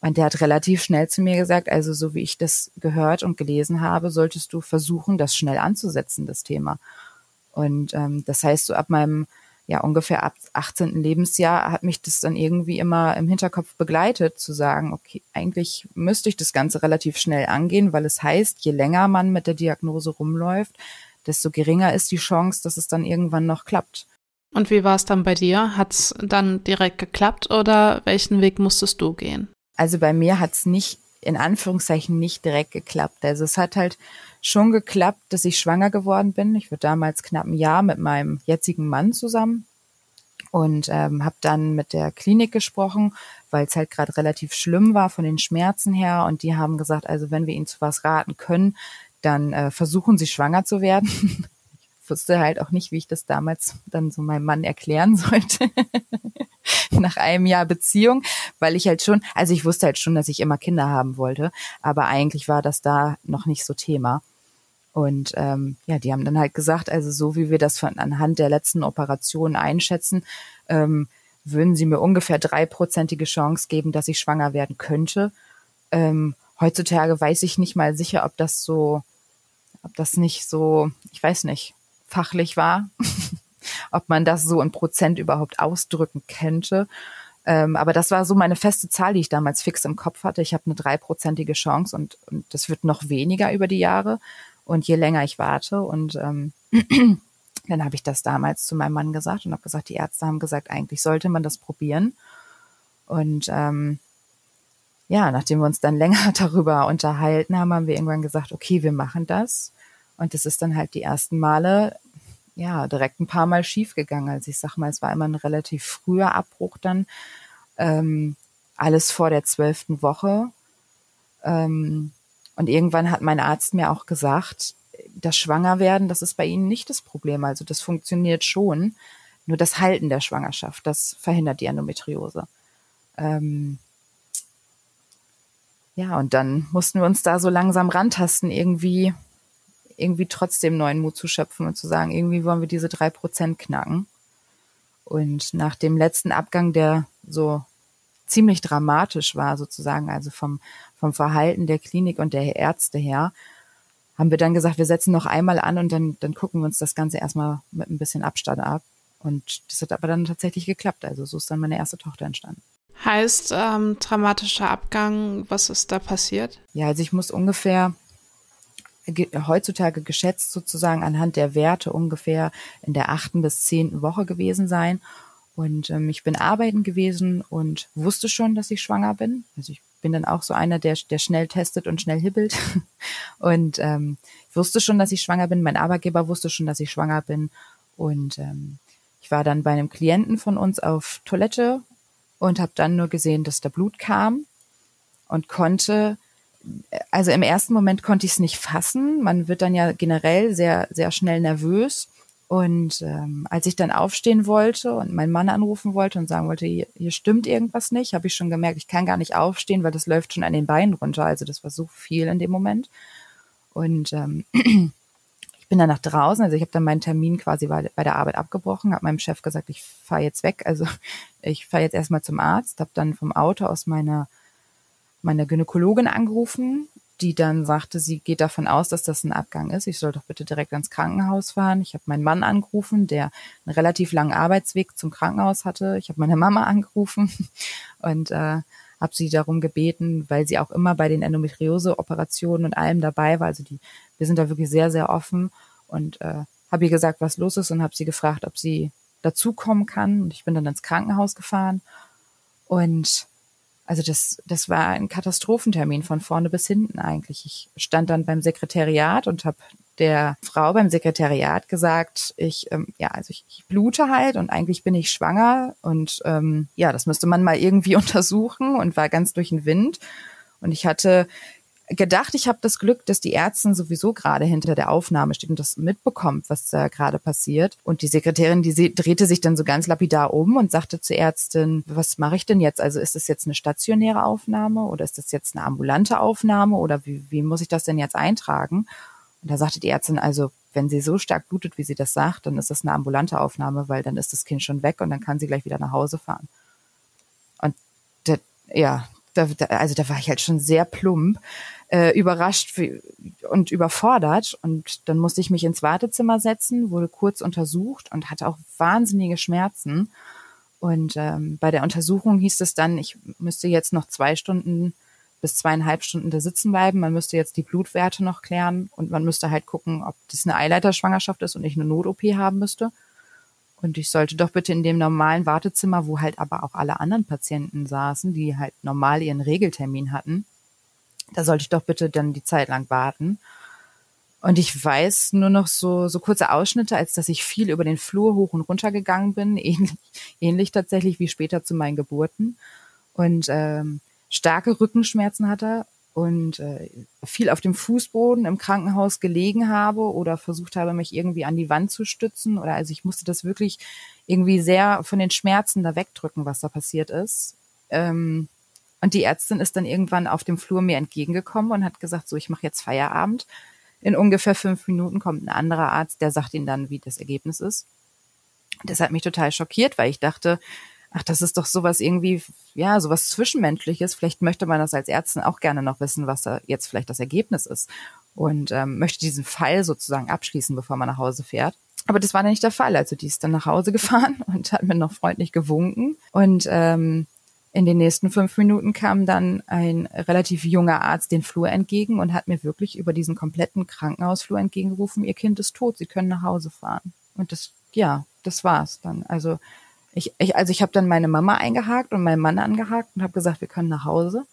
Und der hat relativ schnell zu mir gesagt, also so wie ich das gehört und gelesen habe, solltest du versuchen, das schnell anzusetzen, das Thema. Und ähm, das heißt, so ab meinem ja ungefähr ab 18. Lebensjahr hat mich das dann irgendwie immer im Hinterkopf begleitet, zu sagen, okay, eigentlich müsste ich das Ganze relativ schnell angehen, weil es heißt, je länger man mit der Diagnose rumläuft, desto geringer ist die Chance, dass es dann irgendwann noch klappt. Und wie war es dann bei dir? Hat es dann direkt geklappt oder welchen Weg musstest du gehen? Also bei mir hat es nicht, in Anführungszeichen, nicht direkt geklappt. Also es hat halt schon geklappt, dass ich schwanger geworden bin. Ich war damals knapp ein Jahr mit meinem jetzigen Mann zusammen und ähm, habe dann mit der Klinik gesprochen, weil es halt gerade relativ schlimm war von den Schmerzen her und die haben gesagt, also wenn wir ihnen zu was raten können, dann äh, versuchen sie schwanger zu werden. wusste halt auch nicht, wie ich das damals dann so meinem Mann erklären sollte. Nach einem Jahr Beziehung, weil ich halt schon, also ich wusste halt schon, dass ich immer Kinder haben wollte, aber eigentlich war das da noch nicht so Thema. Und ähm, ja, die haben dann halt gesagt, also so wie wir das von anhand der letzten Operationen einschätzen, ähm, würden sie mir ungefähr dreiprozentige Chance geben, dass ich schwanger werden könnte. Ähm, heutzutage weiß ich nicht mal sicher, ob das so, ob das nicht so, ich weiß nicht, fachlich war, ob man das so in Prozent überhaupt ausdrücken könnte. Ähm, aber das war so meine feste Zahl, die ich damals fix im Kopf hatte. Ich habe eine dreiprozentige Chance und, und das wird noch weniger über die Jahre und je länger ich warte. Und ähm, dann habe ich das damals zu meinem Mann gesagt und habe gesagt, die Ärzte haben gesagt, eigentlich sollte man das probieren. Und ähm, ja, nachdem wir uns dann länger darüber unterhalten haben, haben wir irgendwann gesagt, okay, wir machen das. Und das ist dann halt die ersten Male, ja, direkt ein paar Mal schief gegangen. Also ich sag mal, es war immer ein relativ früher Abbruch dann. Ähm, alles vor der zwölften Woche. Ähm, und irgendwann hat mein Arzt mir auch gesagt, das Schwangerwerden, das ist bei Ihnen nicht das Problem. Also das funktioniert schon. Nur das Halten der Schwangerschaft, das verhindert die Endometriose. Ähm ja, und dann mussten wir uns da so langsam rantasten, irgendwie, irgendwie trotzdem neuen Mut zu schöpfen und zu sagen, irgendwie wollen wir diese drei Prozent knacken. Und nach dem letzten Abgang, der so ziemlich dramatisch war sozusagen, also vom, vom Verhalten der Klinik und der Ärzte her, haben wir dann gesagt, wir setzen noch einmal an und dann, dann gucken wir uns das Ganze erstmal mit ein bisschen Abstand ab. Und das hat aber dann tatsächlich geklappt. Also so ist dann meine erste Tochter entstanden. Heißt ähm, dramatischer Abgang, was ist da passiert? Ja, also ich muss ungefähr ge heutzutage geschätzt sozusagen anhand der Werte ungefähr in der achten bis zehnten Woche gewesen sein. Und ähm, ich bin arbeiten gewesen und wusste schon, dass ich schwanger bin. Also ich bin dann auch so einer, der, der schnell testet und schnell hibbelt. Und ähm, ich wusste schon, dass ich schwanger bin. Mein Arbeitgeber wusste schon, dass ich schwanger bin. Und ähm, ich war dann bei einem Klienten von uns auf Toilette und habe dann nur gesehen, dass da Blut kam und konnte, also im ersten Moment konnte ich es nicht fassen. Man wird dann ja generell sehr, sehr schnell nervös. Und ähm, als ich dann aufstehen wollte und meinen Mann anrufen wollte und sagen wollte, hier, hier stimmt irgendwas nicht, habe ich schon gemerkt, ich kann gar nicht aufstehen, weil das läuft schon an den Beinen runter. Also das war so viel in dem Moment. Und ähm, bin dann nach draußen, also ich habe dann meinen Termin quasi bei, bei der Arbeit abgebrochen, habe meinem Chef gesagt, ich fahre jetzt weg, also ich fahre jetzt erstmal zum Arzt, habe dann vom Auto aus meiner meiner Gynäkologin angerufen, die dann sagte, sie geht davon aus, dass das ein Abgang ist. Ich soll doch bitte direkt ans Krankenhaus fahren. Ich habe meinen Mann angerufen, der einen relativ langen Arbeitsweg zum Krankenhaus hatte. Ich habe meine Mama angerufen und äh, habe sie darum gebeten, weil sie auch immer bei den Endometriose-Operationen und allem dabei war. Also die wir sind da wirklich sehr, sehr offen und äh, habe ihr gesagt, was los ist und habe sie gefragt, ob sie dazukommen kann. Und ich bin dann ins Krankenhaus gefahren. Und also das, das war ein Katastrophentermin von vorne bis hinten eigentlich. Ich stand dann beim Sekretariat und habe der Frau beim Sekretariat gesagt, ich, ähm, ja, also ich, ich blute halt und eigentlich bin ich schwanger und ähm, ja, das müsste man mal irgendwie untersuchen und war ganz durch den Wind. Und ich hatte gedacht, ich habe das Glück, dass die Ärztin sowieso gerade hinter der Aufnahme steht und das mitbekommt, was da gerade passiert. Und die Sekretärin, die drehte sich dann so ganz lapidar um und sagte zur Ärztin, was mache ich denn jetzt? Also ist das jetzt eine stationäre Aufnahme oder ist das jetzt eine ambulante Aufnahme oder wie, wie muss ich das denn jetzt eintragen? Und da sagte die Ärztin, also wenn sie so stark blutet, wie sie das sagt, dann ist das eine ambulante Aufnahme, weil dann ist das Kind schon weg und dann kann sie gleich wieder nach Hause fahren. Und das, ja, da, da, also da war ich halt schon sehr plump, äh, überrascht und überfordert. Und dann musste ich mich ins Wartezimmer setzen, wurde kurz untersucht und hatte auch wahnsinnige Schmerzen. Und ähm, bei der Untersuchung hieß es dann, ich müsste jetzt noch zwei Stunden bis zweieinhalb Stunden da sitzen bleiben. Man müsste jetzt die Blutwerte noch klären und man müsste halt gucken, ob das eine Eileiterschwangerschaft ist und ich eine Not-OP haben müsste. Und ich sollte doch bitte in dem normalen Wartezimmer, wo halt aber auch alle anderen Patienten saßen, die halt normal ihren Regeltermin hatten, da sollte ich doch bitte dann die Zeit lang warten. Und ich weiß nur noch so, so kurze Ausschnitte, als dass ich viel über den Flur hoch und runter gegangen bin, ähnlich, ähnlich tatsächlich wie später zu meinen Geburten. Und ähm, starke Rückenschmerzen hatte und äh, viel auf dem Fußboden im Krankenhaus gelegen habe oder versucht habe, mich irgendwie an die Wand zu stützen. Oder also ich musste das wirklich irgendwie sehr von den Schmerzen da wegdrücken, was da passiert ist. Ähm, und die Ärztin ist dann irgendwann auf dem Flur mir entgegengekommen und hat gesagt, so, ich mache jetzt Feierabend. In ungefähr fünf Minuten kommt ein anderer Arzt, der sagt ihnen dann, wie das Ergebnis ist. Das hat mich total schockiert, weil ich dachte, ach, das ist doch sowas irgendwie, ja, sowas Zwischenmenschliches. Vielleicht möchte man das als Ärztin auch gerne noch wissen, was da jetzt vielleicht das Ergebnis ist. Und ähm, möchte diesen Fall sozusagen abschließen, bevor man nach Hause fährt. Aber das war dann nicht der Fall. Also die ist dann nach Hause gefahren und hat mir noch freundlich gewunken. Und ähm, in den nächsten fünf Minuten kam dann ein relativ junger Arzt den Flur entgegen und hat mir wirklich über diesen kompletten Krankenhausflur entgegengerufen, ihr Kind ist tot, sie können nach Hause fahren. Und das, ja, das war's dann. Also ich, ich, also ich habe dann meine Mama eingehakt und meinen Mann angehakt und habe gesagt, wir können nach Hause.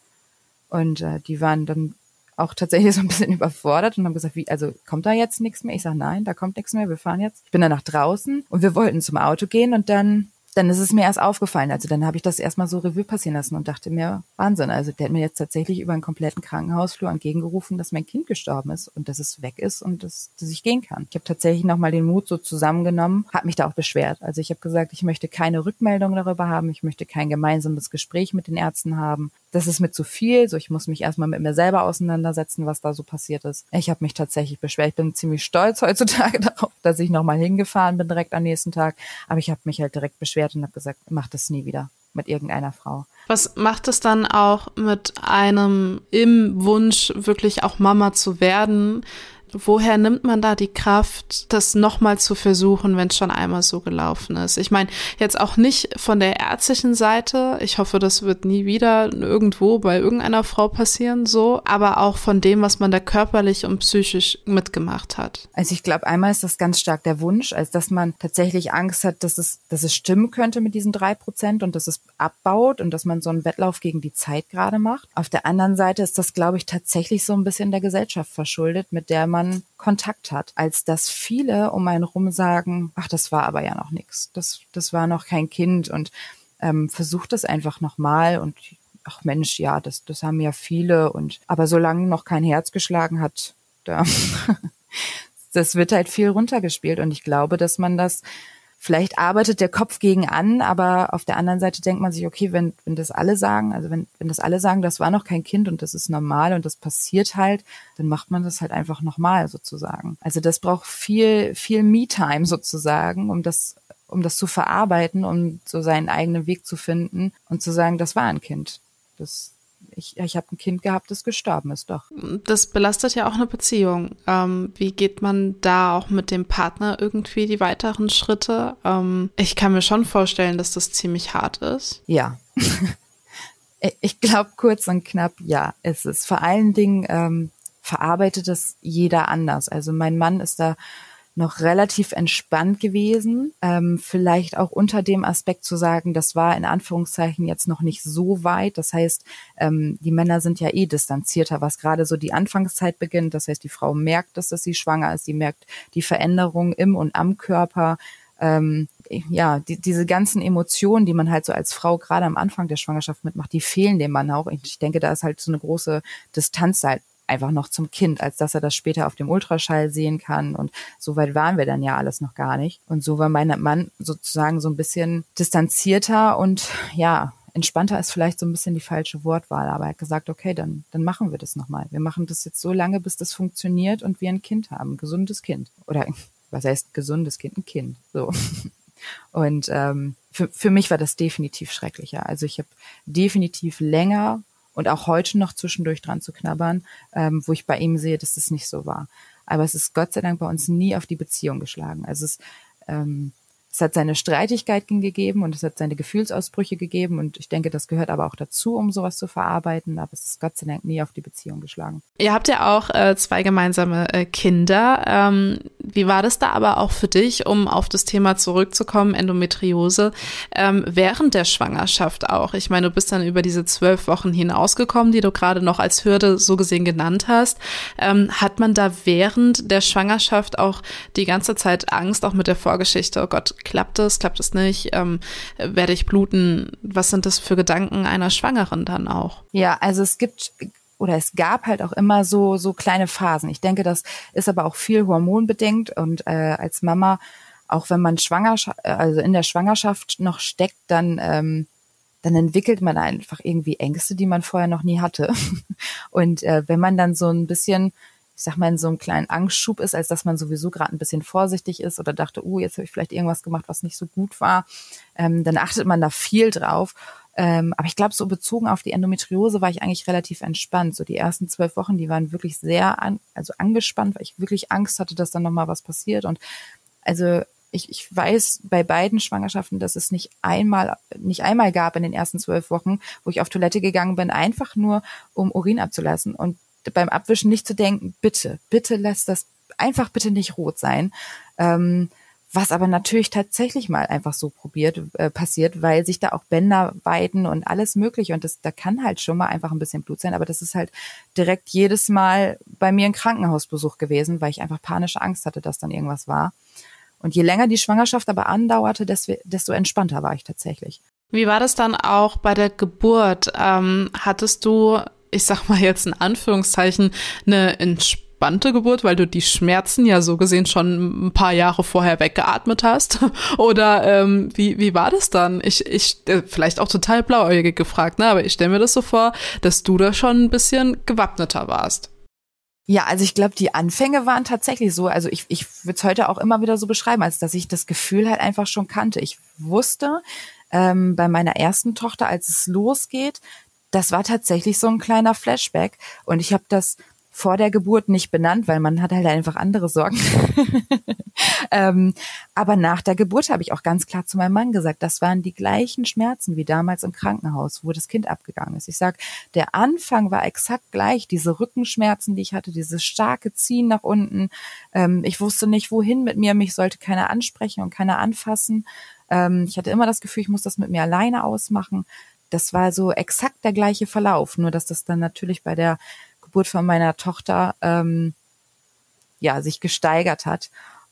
Und äh, die waren dann auch tatsächlich so ein bisschen überfordert und haben gesagt, wie, also kommt da jetzt nichts mehr? Ich sage, nein, da kommt nichts mehr, wir fahren jetzt. Ich bin dann nach draußen und wir wollten zum Auto gehen und dann dann ist es mir erst aufgefallen. Also dann habe ich das erstmal so Revue passieren lassen und dachte mir, Wahnsinn. Also der hat mir jetzt tatsächlich über einen kompletten Krankenhausflur entgegengerufen, dass mein Kind gestorben ist und dass es weg ist und dass, dass ich gehen kann. Ich habe tatsächlich nochmal den Mut so zusammengenommen, habe mich da auch beschwert. Also ich habe gesagt, ich möchte keine Rückmeldung darüber haben, ich möchte kein gemeinsames Gespräch mit den Ärzten haben das ist mir zu viel, so ich muss mich erstmal mit mir selber auseinandersetzen, was da so passiert ist. Ich habe mich tatsächlich beschwert. Ich bin ziemlich stolz heutzutage darauf, dass ich nochmal hingefahren bin direkt am nächsten Tag. Aber ich habe mich halt direkt beschwert und habe gesagt, mach das nie wieder mit irgendeiner Frau. Was macht es dann auch mit einem im Wunsch, wirklich auch Mama zu werden, woher nimmt man da die Kraft, das nochmal zu versuchen, wenn es schon einmal so gelaufen ist? Ich meine, jetzt auch nicht von der ärztlichen Seite. Ich hoffe, das wird nie wieder irgendwo bei irgendeiner Frau passieren, so, aber auch von dem, was man da körperlich und psychisch mitgemacht hat. Also ich glaube, einmal ist das ganz stark der Wunsch, als dass man tatsächlich Angst hat, dass es, dass es stimmen könnte mit diesen drei Prozent und dass es abbaut und dass man so einen Wettlauf gegen die Zeit gerade macht. Auf der anderen Seite ist das, glaube ich, tatsächlich so ein bisschen der Gesellschaft verschuldet, mit der man Kontakt hat, als dass viele um einen rum sagen, ach, das war aber ja noch nichts, das, das war noch kein Kind und ähm, versucht es einfach nochmal und ach Mensch, ja, das, das haben ja viele und aber solange noch kein Herz geschlagen hat, da das wird halt viel runtergespielt und ich glaube, dass man das vielleicht arbeitet der Kopf gegen an, aber auf der anderen Seite denkt man sich, okay, wenn, wenn das alle sagen, also wenn, wenn das alle sagen, das war noch kein Kind und das ist normal und das passiert halt, dann macht man das halt einfach nochmal sozusagen. Also das braucht viel, viel Me-Time sozusagen, um das, um das zu verarbeiten, um so seinen eigenen Weg zu finden und zu sagen, das war ein Kind. Das, ich, ich habe ein Kind gehabt, das gestorben ist, doch. Das belastet ja auch eine Beziehung. Ähm, wie geht man da auch mit dem Partner irgendwie die weiteren Schritte? Ähm, ich kann mir schon vorstellen, dass das ziemlich hart ist. Ja. ich glaube, kurz und knapp, ja, es ist. Vor allen Dingen ähm, verarbeitet das jeder anders. Also mein Mann ist da noch relativ entspannt gewesen. Ähm, vielleicht auch unter dem Aspekt zu sagen, das war in Anführungszeichen jetzt noch nicht so weit. Das heißt, ähm, die Männer sind ja eh distanzierter, was gerade so die Anfangszeit beginnt. Das heißt, die Frau merkt, dass, dass sie schwanger ist, sie merkt die Veränderung im und am Körper. Ähm, ja, die, diese ganzen Emotionen, die man halt so als Frau gerade am Anfang der Schwangerschaft mitmacht, die fehlen dem Mann auch. Ich denke, da ist halt so eine große Distanz halt einfach noch zum Kind, als dass er das später auf dem Ultraschall sehen kann. Und so weit waren wir dann ja alles noch gar nicht. Und so war mein Mann sozusagen so ein bisschen distanzierter und ja, entspannter ist vielleicht so ein bisschen die falsche Wortwahl, aber er hat gesagt, okay, dann, dann machen wir das nochmal. Wir machen das jetzt so lange, bis das funktioniert und wir ein Kind haben, ein gesundes Kind. Oder was heißt gesundes Kind? Ein Kind. So. Und ähm, für, für mich war das definitiv schrecklicher. Also ich habe definitiv länger und auch heute noch zwischendurch dran zu knabbern, ähm, wo ich bei ihm sehe, dass das nicht so war. Aber es ist Gott sei Dank bei uns nie auf die Beziehung geschlagen. Also es, ähm, es hat seine Streitigkeiten gegeben und es hat seine Gefühlsausbrüche gegeben und ich denke, das gehört aber auch dazu, um sowas zu verarbeiten, aber es ist Gott sei Dank nie auf die Beziehung geschlagen. Ihr habt ja auch äh, zwei gemeinsame äh, Kinder. Ähm, wie war das da aber auch für dich, um auf das Thema zurückzukommen, Endometriose, ähm, während der Schwangerschaft auch? Ich meine, du bist dann über diese zwölf Wochen hinausgekommen, die du gerade noch als Hürde so gesehen genannt hast. Ähm, hat man da während der Schwangerschaft auch die ganze Zeit Angst, auch mit der Vorgeschichte, oh Gott, klappt es, klappt es nicht, ähm, werde ich bluten? Was sind das für Gedanken einer Schwangeren dann auch? Ja, also es gibt oder es gab halt auch immer so so kleine Phasen. Ich denke, das ist aber auch viel hormonbedingt und äh, als Mama, auch wenn man Schwangerschaft, also in der Schwangerschaft noch steckt, dann ähm, dann entwickelt man einfach irgendwie Ängste, die man vorher noch nie hatte. Und äh, wenn man dann so ein bisschen, ich sag mal, in so einem kleinen Angstschub ist, als dass man sowieso gerade ein bisschen vorsichtig ist oder dachte, oh, jetzt habe ich vielleicht irgendwas gemacht, was nicht so gut war, ähm, dann achtet man da viel drauf. Ähm, aber ich glaube, so bezogen auf die Endometriose war ich eigentlich relativ entspannt. So die ersten zwölf Wochen, die waren wirklich sehr an, also angespannt, weil ich wirklich Angst hatte, dass dann nochmal was passiert. Und also ich, ich weiß bei beiden Schwangerschaften, dass es nicht einmal, nicht einmal gab in den ersten zwölf Wochen, wo ich auf Toilette gegangen bin, einfach nur um Urin abzulassen und beim Abwischen nicht zu denken, bitte, bitte lass das einfach bitte nicht rot sein. Ähm, was aber natürlich tatsächlich mal einfach so probiert äh, passiert, weil sich da auch Bänder weiten und alles mögliche und das da kann halt schon mal einfach ein bisschen Blut sein, aber das ist halt direkt jedes Mal bei mir ein Krankenhausbesuch gewesen, weil ich einfach panische Angst hatte, dass dann irgendwas war. Und je länger die Schwangerschaft aber andauerte, desto, desto entspannter war ich tatsächlich. Wie war das dann auch bei der Geburt? Ähm, hattest du, ich sag mal jetzt in Anführungszeichen, eine entspannte Geburt, weil du die Schmerzen ja so gesehen schon ein paar Jahre vorher weggeatmet hast? Oder ähm, wie, wie war das dann? Ich, ich äh, vielleicht auch total blauäugig gefragt, ne? aber ich stelle mir das so vor, dass du da schon ein bisschen gewappneter warst. Ja, also ich glaube, die Anfänge waren tatsächlich so. Also ich, ich würde es heute auch immer wieder so beschreiben, als dass ich das Gefühl halt einfach schon kannte. Ich wusste ähm, bei meiner ersten Tochter, als es losgeht, das war tatsächlich so ein kleiner Flashback. Und ich habe das vor der Geburt nicht benannt, weil man hat halt einfach andere Sorgen. ähm, aber nach der Geburt habe ich auch ganz klar zu meinem Mann gesagt, das waren die gleichen Schmerzen wie damals im Krankenhaus, wo das Kind abgegangen ist. Ich sag, der Anfang war exakt gleich, diese Rückenschmerzen, die ich hatte, dieses starke Ziehen nach unten. Ähm, ich wusste nicht, wohin mit mir, mich sollte keiner ansprechen und keiner anfassen. Ähm, ich hatte immer das Gefühl, ich muss das mit mir alleine ausmachen. Das war so exakt der gleiche Verlauf, nur dass das dann natürlich bei der Geburt von meiner Tochter ähm, ja sich gesteigert hat.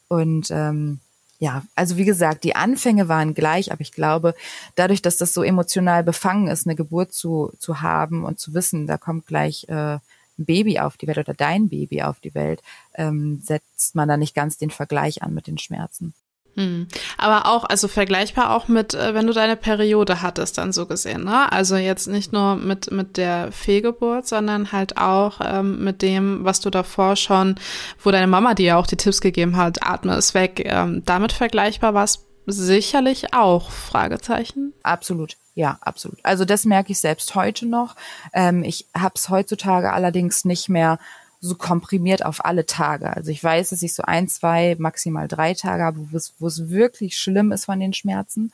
Und ähm, ja, also wie gesagt, die Anfänge waren gleich, aber ich glaube, dadurch, dass das so emotional befangen ist, eine Geburt zu, zu haben und zu wissen, da kommt gleich äh, ein Baby auf die Welt oder dein Baby auf die Welt, ähm, setzt man da nicht ganz den Vergleich an mit den Schmerzen. Hm. Aber auch, also vergleichbar auch mit, äh, wenn du deine Periode hattest, dann so gesehen, ne? Also jetzt nicht nur mit, mit der Fehlgeburt, sondern halt auch ähm, mit dem, was du davor schon, wo deine Mama dir ja auch die Tipps gegeben hat, atme es weg. Ähm, damit vergleichbar war es sicherlich auch, Fragezeichen? Absolut. Ja, absolut. Also das merke ich selbst heute noch. Ähm, ich habe es heutzutage allerdings nicht mehr so komprimiert auf alle Tage. Also ich weiß, dass ich so ein, zwei, maximal drei Tage habe, wo es, wirklich schlimm ist von den Schmerzen.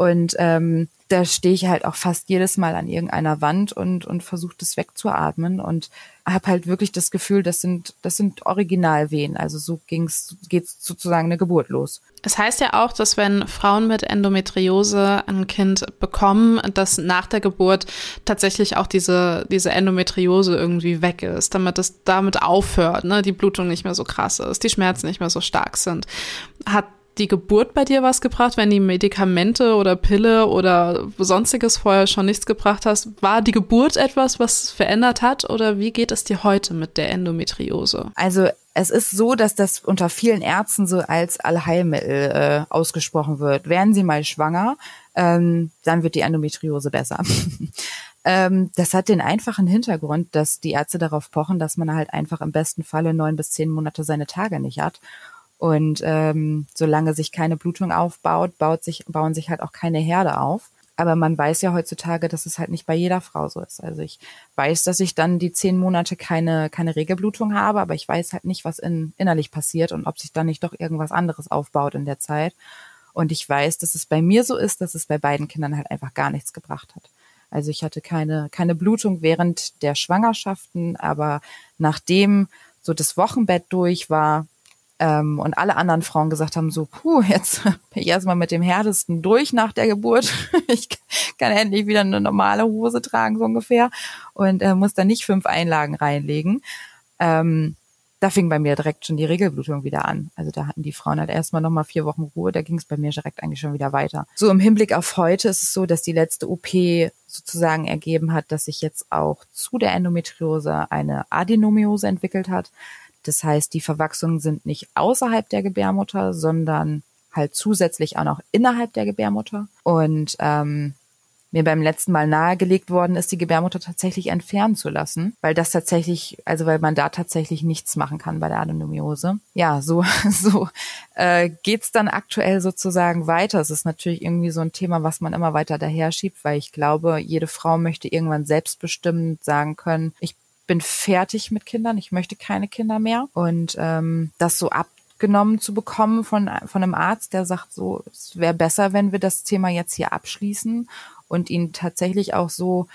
Und ähm, da stehe ich halt auch fast jedes Mal an irgendeiner Wand und, und versuche das wegzuatmen und habe halt wirklich das Gefühl, das sind, das sind Originalwehen. Also so ging's, geht's sozusagen eine Geburt los. Es heißt ja auch, dass wenn Frauen mit Endometriose ein Kind bekommen, dass nach der Geburt tatsächlich auch diese, diese Endometriose irgendwie weg ist, damit es damit aufhört, ne, die Blutung nicht mehr so krass ist, die Schmerzen nicht mehr so stark sind. Hat die Geburt bei dir was gebracht, wenn die Medikamente oder Pille oder sonstiges vorher schon nichts gebracht hast? War die Geburt etwas, was verändert hat oder wie geht es dir heute mit der Endometriose? Also es ist so, dass das unter vielen Ärzten so als Allheilmittel äh, ausgesprochen wird. Werden Sie mal schwanger, ähm, dann wird die Endometriose besser. ähm, das hat den einfachen Hintergrund, dass die Ärzte darauf pochen, dass man halt einfach im besten Falle neun bis zehn Monate seine Tage nicht hat. Und ähm, solange sich keine Blutung aufbaut, baut sich, bauen sich halt auch keine Herde auf. Aber man weiß ja heutzutage, dass es halt nicht bei jeder Frau so ist. Also ich weiß, dass ich dann die zehn Monate keine, keine Regelblutung habe, aber ich weiß halt nicht, was in, innerlich passiert und ob sich dann nicht doch irgendwas anderes aufbaut in der Zeit. Und ich weiß, dass es bei mir so ist, dass es bei beiden Kindern halt einfach gar nichts gebracht hat. Also ich hatte keine, keine Blutung während der Schwangerschaften, aber nachdem so das Wochenbett durch war, ähm, und alle anderen Frauen gesagt haben, so, puh, jetzt bin ich erstmal mit dem Härtesten durch nach der Geburt. ich kann endlich wieder eine normale Hose tragen, so ungefähr. Und äh, muss dann nicht fünf Einlagen reinlegen. Ähm, da fing bei mir direkt schon die Regelblutung wieder an. Also da hatten die Frauen halt erstmal nochmal vier Wochen Ruhe, da ging es bei mir direkt eigentlich schon wieder weiter. So im Hinblick auf heute ist es so, dass die letzte OP sozusagen ergeben hat, dass sich jetzt auch zu der Endometriose eine Adenomiose entwickelt hat. Das heißt, die Verwachsungen sind nicht außerhalb der Gebärmutter, sondern halt zusätzlich auch noch innerhalb der Gebärmutter. Und ähm, mir beim letzten Mal nahegelegt worden ist, die Gebärmutter tatsächlich entfernen zu lassen, weil das tatsächlich, also weil man da tatsächlich nichts machen kann bei der Adenomiose. Ja, so so äh, geht's dann aktuell sozusagen weiter. Es ist natürlich irgendwie so ein Thema, was man immer weiter daher schiebt, weil ich glaube, jede Frau möchte irgendwann selbstbestimmt sagen können, ich bin fertig mit Kindern, ich möchte keine Kinder mehr. Und ähm, das so abgenommen zu bekommen von, von einem Arzt, der sagt so, es wäre besser, wenn wir das Thema jetzt hier abschließen und ihn tatsächlich auch so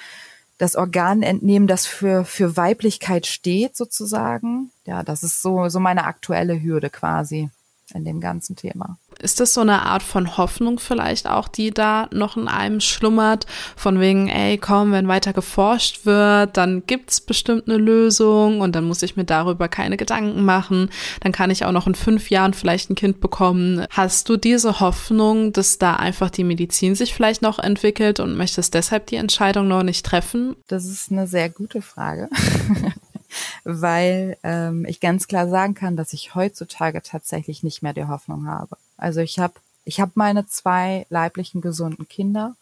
das Organ entnehmen, das für, für Weiblichkeit steht, sozusagen. Ja, das ist so, so meine aktuelle Hürde quasi in dem ganzen Thema. Ist das so eine Art von Hoffnung vielleicht auch, die da noch in einem schlummert? Von wegen, ey, komm, wenn weiter geforscht wird, dann gibt's bestimmt eine Lösung und dann muss ich mir darüber keine Gedanken machen. Dann kann ich auch noch in fünf Jahren vielleicht ein Kind bekommen. Hast du diese Hoffnung, dass da einfach die Medizin sich vielleicht noch entwickelt und möchtest deshalb die Entscheidung noch nicht treffen? Das ist eine sehr gute Frage. weil ähm, ich ganz klar sagen kann, dass ich heutzutage tatsächlich nicht mehr die Hoffnung habe. Also ich habe ich hab meine zwei leiblichen gesunden Kinder.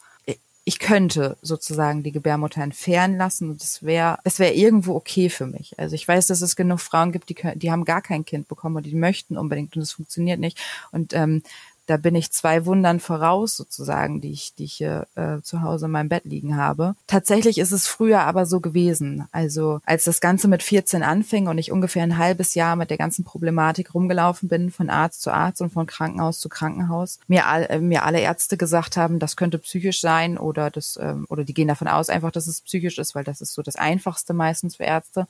Ich könnte sozusagen die Gebärmutter entfernen lassen und es wäre es wäre irgendwo okay für mich. Also ich weiß, dass es genug Frauen gibt, die können, die haben gar kein Kind bekommen und die möchten unbedingt und es funktioniert nicht. Und ähm, da bin ich zwei Wundern voraus sozusagen, die ich, die ich hier äh, zu Hause in meinem Bett liegen habe. Tatsächlich ist es früher aber so gewesen. Also als das Ganze mit 14 anfing und ich ungefähr ein halbes Jahr mit der ganzen Problematik rumgelaufen bin, von Arzt zu Arzt und von Krankenhaus zu Krankenhaus, mir, all, äh, mir alle Ärzte gesagt haben, das könnte psychisch sein oder das ähm, oder die gehen davon aus einfach, dass es psychisch ist, weil das ist so das Einfachste meistens für Ärzte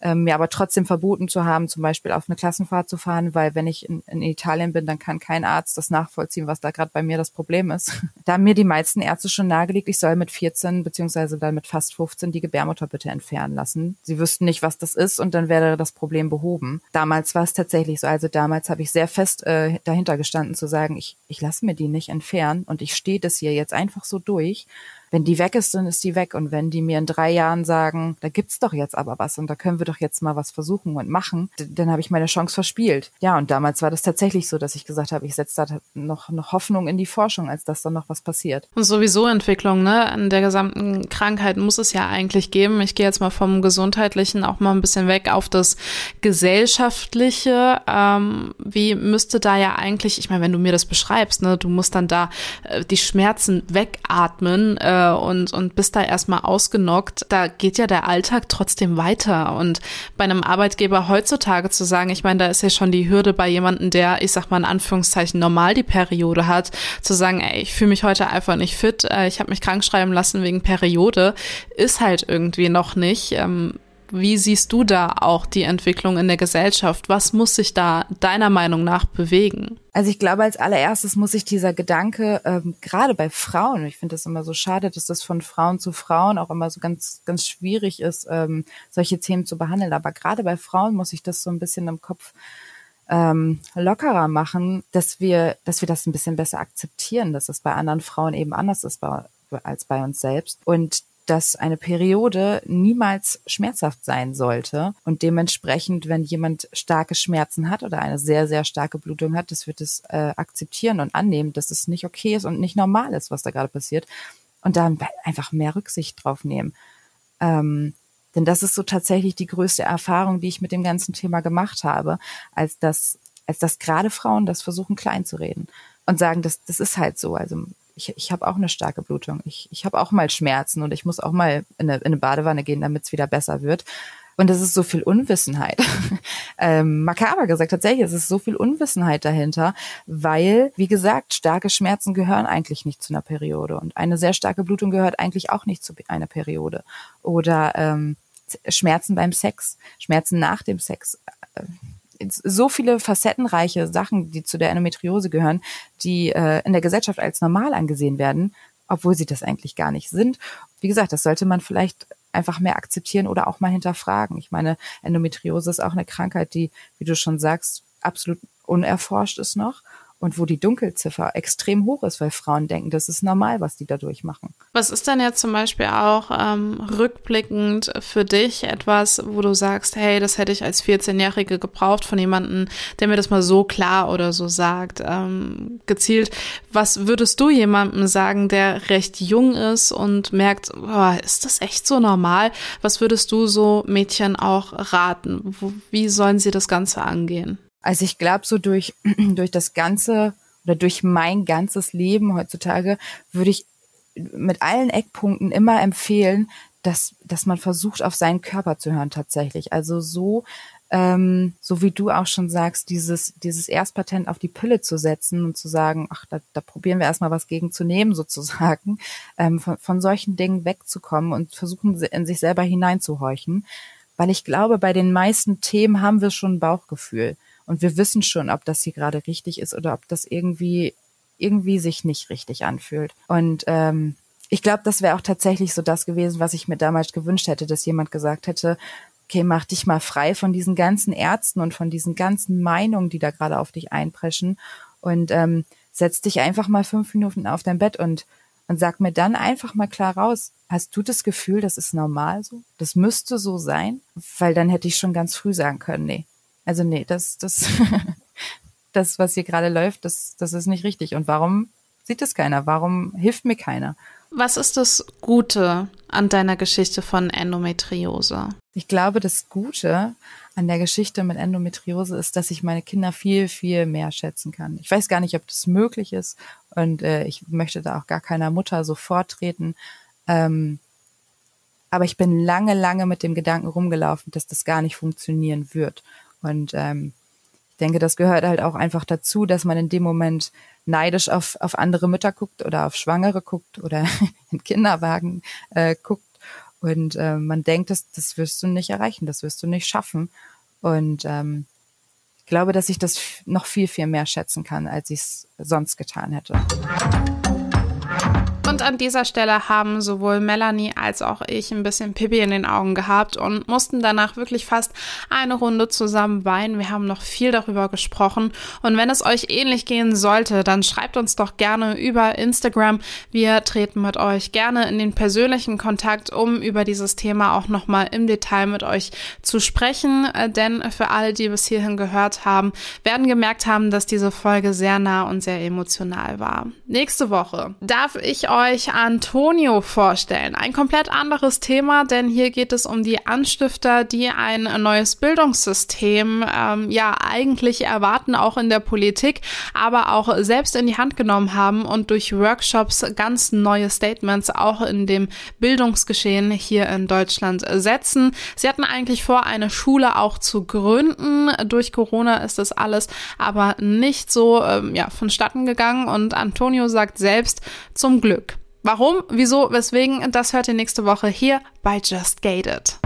ähm, mir aber trotzdem verboten zu haben, zum Beispiel auf eine Klassenfahrt zu fahren, weil wenn ich in, in Italien bin, dann kann kein Arzt das nachvollziehen, was da gerade bei mir das Problem ist. da haben mir die meisten Ärzte schon nahegelegt, ich soll mit 14 beziehungsweise dann mit fast 15 die Gebärmutter bitte entfernen lassen. Sie wüssten nicht, was das ist und dann wäre das Problem behoben. Damals war es tatsächlich so. Also damals habe ich sehr fest äh, dahinter gestanden zu sagen, ich, ich lasse mir die nicht entfernen und ich stehe das hier jetzt einfach so durch wenn die weg ist, dann ist die weg. Und wenn die mir in drei Jahren sagen, da gibt's doch jetzt aber was und da können wir doch jetzt mal was versuchen und machen, dann habe ich meine Chance verspielt. Ja, und damals war das tatsächlich so, dass ich gesagt habe, ich setze da noch, noch Hoffnung in die Forschung, als dass dann noch was passiert. Und sowieso Entwicklung, ne? An der gesamten Krankheit muss es ja eigentlich geben. Ich gehe jetzt mal vom Gesundheitlichen auch mal ein bisschen weg auf das Gesellschaftliche. Ähm, wie müsste da ja eigentlich, ich meine, wenn du mir das beschreibst, ne, du musst dann da äh, die Schmerzen wegatmen. Äh, äh, und, und bist da erstmal ausgenockt, da geht ja der Alltag trotzdem weiter. Und bei einem Arbeitgeber heutzutage zu sagen, ich meine, da ist ja schon die Hürde bei jemandem, der, ich sag mal in Anführungszeichen, normal die Periode hat, zu sagen, ey, ich fühle mich heute einfach nicht fit, äh, ich habe mich krank schreiben lassen wegen Periode, ist halt irgendwie noch nicht. Ähm, wie siehst du da auch die Entwicklung in der Gesellschaft? Was muss sich da deiner Meinung nach bewegen? Also ich glaube, als allererstes muss sich dieser Gedanke, ähm, gerade bei Frauen, ich finde das immer so schade, dass das von Frauen zu Frauen auch immer so ganz, ganz schwierig ist, ähm, solche Themen zu behandeln. Aber gerade bei Frauen muss ich das so ein bisschen im Kopf ähm, lockerer machen, dass wir, dass wir das ein bisschen besser akzeptieren, dass es bei anderen Frauen eben anders ist bei, als bei uns selbst. Und dass eine Periode niemals schmerzhaft sein sollte und dementsprechend, wenn jemand starke Schmerzen hat oder eine sehr, sehr starke Blutung hat, das wird es äh, akzeptieren und annehmen, dass es nicht okay ist und nicht normal ist, was da gerade passiert und dann einfach mehr Rücksicht drauf nehmen. Ähm, denn das ist so tatsächlich die größte Erfahrung, die ich mit dem ganzen Thema gemacht habe, als dass, als dass gerade Frauen das versuchen klein zu reden und sagen, das, das ist halt so. Also ich, ich habe auch eine starke Blutung. Ich, ich habe auch mal Schmerzen und ich muss auch mal in eine, in eine Badewanne gehen, damit es wieder besser wird. Und es ist so viel Unwissenheit. ähm, makaber gesagt, tatsächlich, es ist so viel Unwissenheit dahinter, weil, wie gesagt, starke Schmerzen gehören eigentlich nicht zu einer Periode. Und eine sehr starke Blutung gehört eigentlich auch nicht zu einer Periode. Oder ähm, Schmerzen beim Sex, Schmerzen nach dem Sex. So viele facettenreiche Sachen, die zu der Endometriose gehören, die äh, in der Gesellschaft als normal angesehen werden, obwohl sie das eigentlich gar nicht sind. Wie gesagt, das sollte man vielleicht einfach mehr akzeptieren oder auch mal hinterfragen. Ich meine, Endometriose ist auch eine Krankheit, die, wie du schon sagst, absolut unerforscht ist noch und wo die Dunkelziffer extrem hoch ist, weil Frauen denken, das ist normal, was die da durchmachen. Was ist denn jetzt zum Beispiel auch ähm, rückblickend für dich etwas, wo du sagst, hey, das hätte ich als 14-Jährige gebraucht von jemandem, der mir das mal so klar oder so sagt, ähm, gezielt. Was würdest du jemandem sagen, der recht jung ist und merkt, boah, ist das echt so normal? Was würdest du so Mädchen auch raten? Wie sollen sie das Ganze angehen? Also ich glaube, so durch, durch das ganze oder durch mein ganzes Leben heutzutage würde ich mit allen Eckpunkten immer empfehlen, dass, dass man versucht, auf seinen Körper zu hören tatsächlich. Also so, ähm, so wie du auch schon sagst, dieses, dieses Erstpatent auf die Pille zu setzen und zu sagen, ach, da, da probieren wir erstmal was gegen zu nehmen, sozusagen, ähm, von, von solchen Dingen wegzukommen und versuchen, in sich selber hineinzuhorchen. Weil ich glaube, bei den meisten Themen haben wir schon ein Bauchgefühl. Und wir wissen schon, ob das hier gerade richtig ist oder ob das irgendwie, irgendwie sich nicht richtig anfühlt. Und ähm, ich glaube, das wäre auch tatsächlich so das gewesen, was ich mir damals gewünscht hätte, dass jemand gesagt hätte, okay, mach dich mal frei von diesen ganzen Ärzten und von diesen ganzen Meinungen, die da gerade auf dich einpreschen und ähm, setz dich einfach mal fünf Minuten auf dein Bett und und sag mir dann einfach mal klar raus, hast du das Gefühl, das ist normal so? Das müsste so sein? Weil dann hätte ich schon ganz früh sagen können, nee, also nee, das, das, das, was hier gerade läuft, das, das ist nicht richtig. Und warum sieht es keiner? Warum hilft mir keiner? Was ist das Gute an deiner Geschichte von Endometriose? ich glaube, das Gute an der Geschichte mit Endometriose ist, dass ich meine Kinder viel, viel mehr schätzen kann. Ich weiß gar nicht, ob das möglich ist und äh, ich möchte da auch gar keiner Mutter so vortreten. Ähm, aber ich bin lange, lange mit dem Gedanken rumgelaufen, dass das gar nicht funktionieren wird. Und ähm, ich denke, das gehört halt auch einfach dazu, dass man in dem Moment neidisch auf, auf andere Mütter guckt oder auf Schwangere guckt oder in Kinderwagen äh, guckt. Und äh, man denkt, das, das wirst du nicht erreichen, das wirst du nicht schaffen. Und ähm, ich glaube, dass ich das noch viel, viel mehr schätzen kann, als ich es sonst getan hätte. Und an dieser Stelle haben sowohl Melanie als auch ich ein bisschen Pippi in den Augen gehabt und mussten danach wirklich fast eine Runde zusammen weinen. Wir haben noch viel darüber gesprochen. Und wenn es euch ähnlich gehen sollte, dann schreibt uns doch gerne über Instagram. Wir treten mit euch gerne in den persönlichen Kontakt, um über dieses Thema auch nochmal im Detail mit euch zu sprechen. Denn für alle, die bis hierhin gehört haben, werden gemerkt haben, dass diese Folge sehr nah und sehr emotional war. Nächste Woche darf ich euch euch Antonio vorstellen. Ein komplett anderes Thema, denn hier geht es um die Anstifter, die ein neues Bildungssystem ähm, ja eigentlich erwarten, auch in der Politik, aber auch selbst in die Hand genommen haben und durch Workshops ganz neue Statements auch in dem Bildungsgeschehen hier in Deutschland setzen. Sie hatten eigentlich vor, eine Schule auch zu gründen. Durch Corona ist das alles aber nicht so ähm, ja, vonstatten gegangen und Antonio sagt selbst zum Glück. Warum, wieso, weswegen, das hört ihr nächste Woche hier bei Just Gated.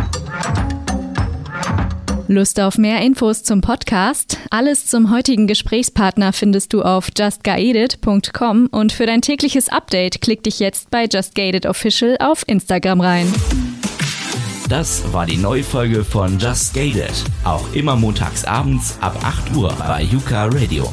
Lust auf mehr Infos zum Podcast? Alles zum heutigen Gesprächspartner findest du auf justguided.com und für dein tägliches Update klick dich jetzt bei Just Gated Official auf Instagram rein. Das war die neue Folge von Just Gated. Auch immer montags abends ab 8 Uhr bei Yuka Radio.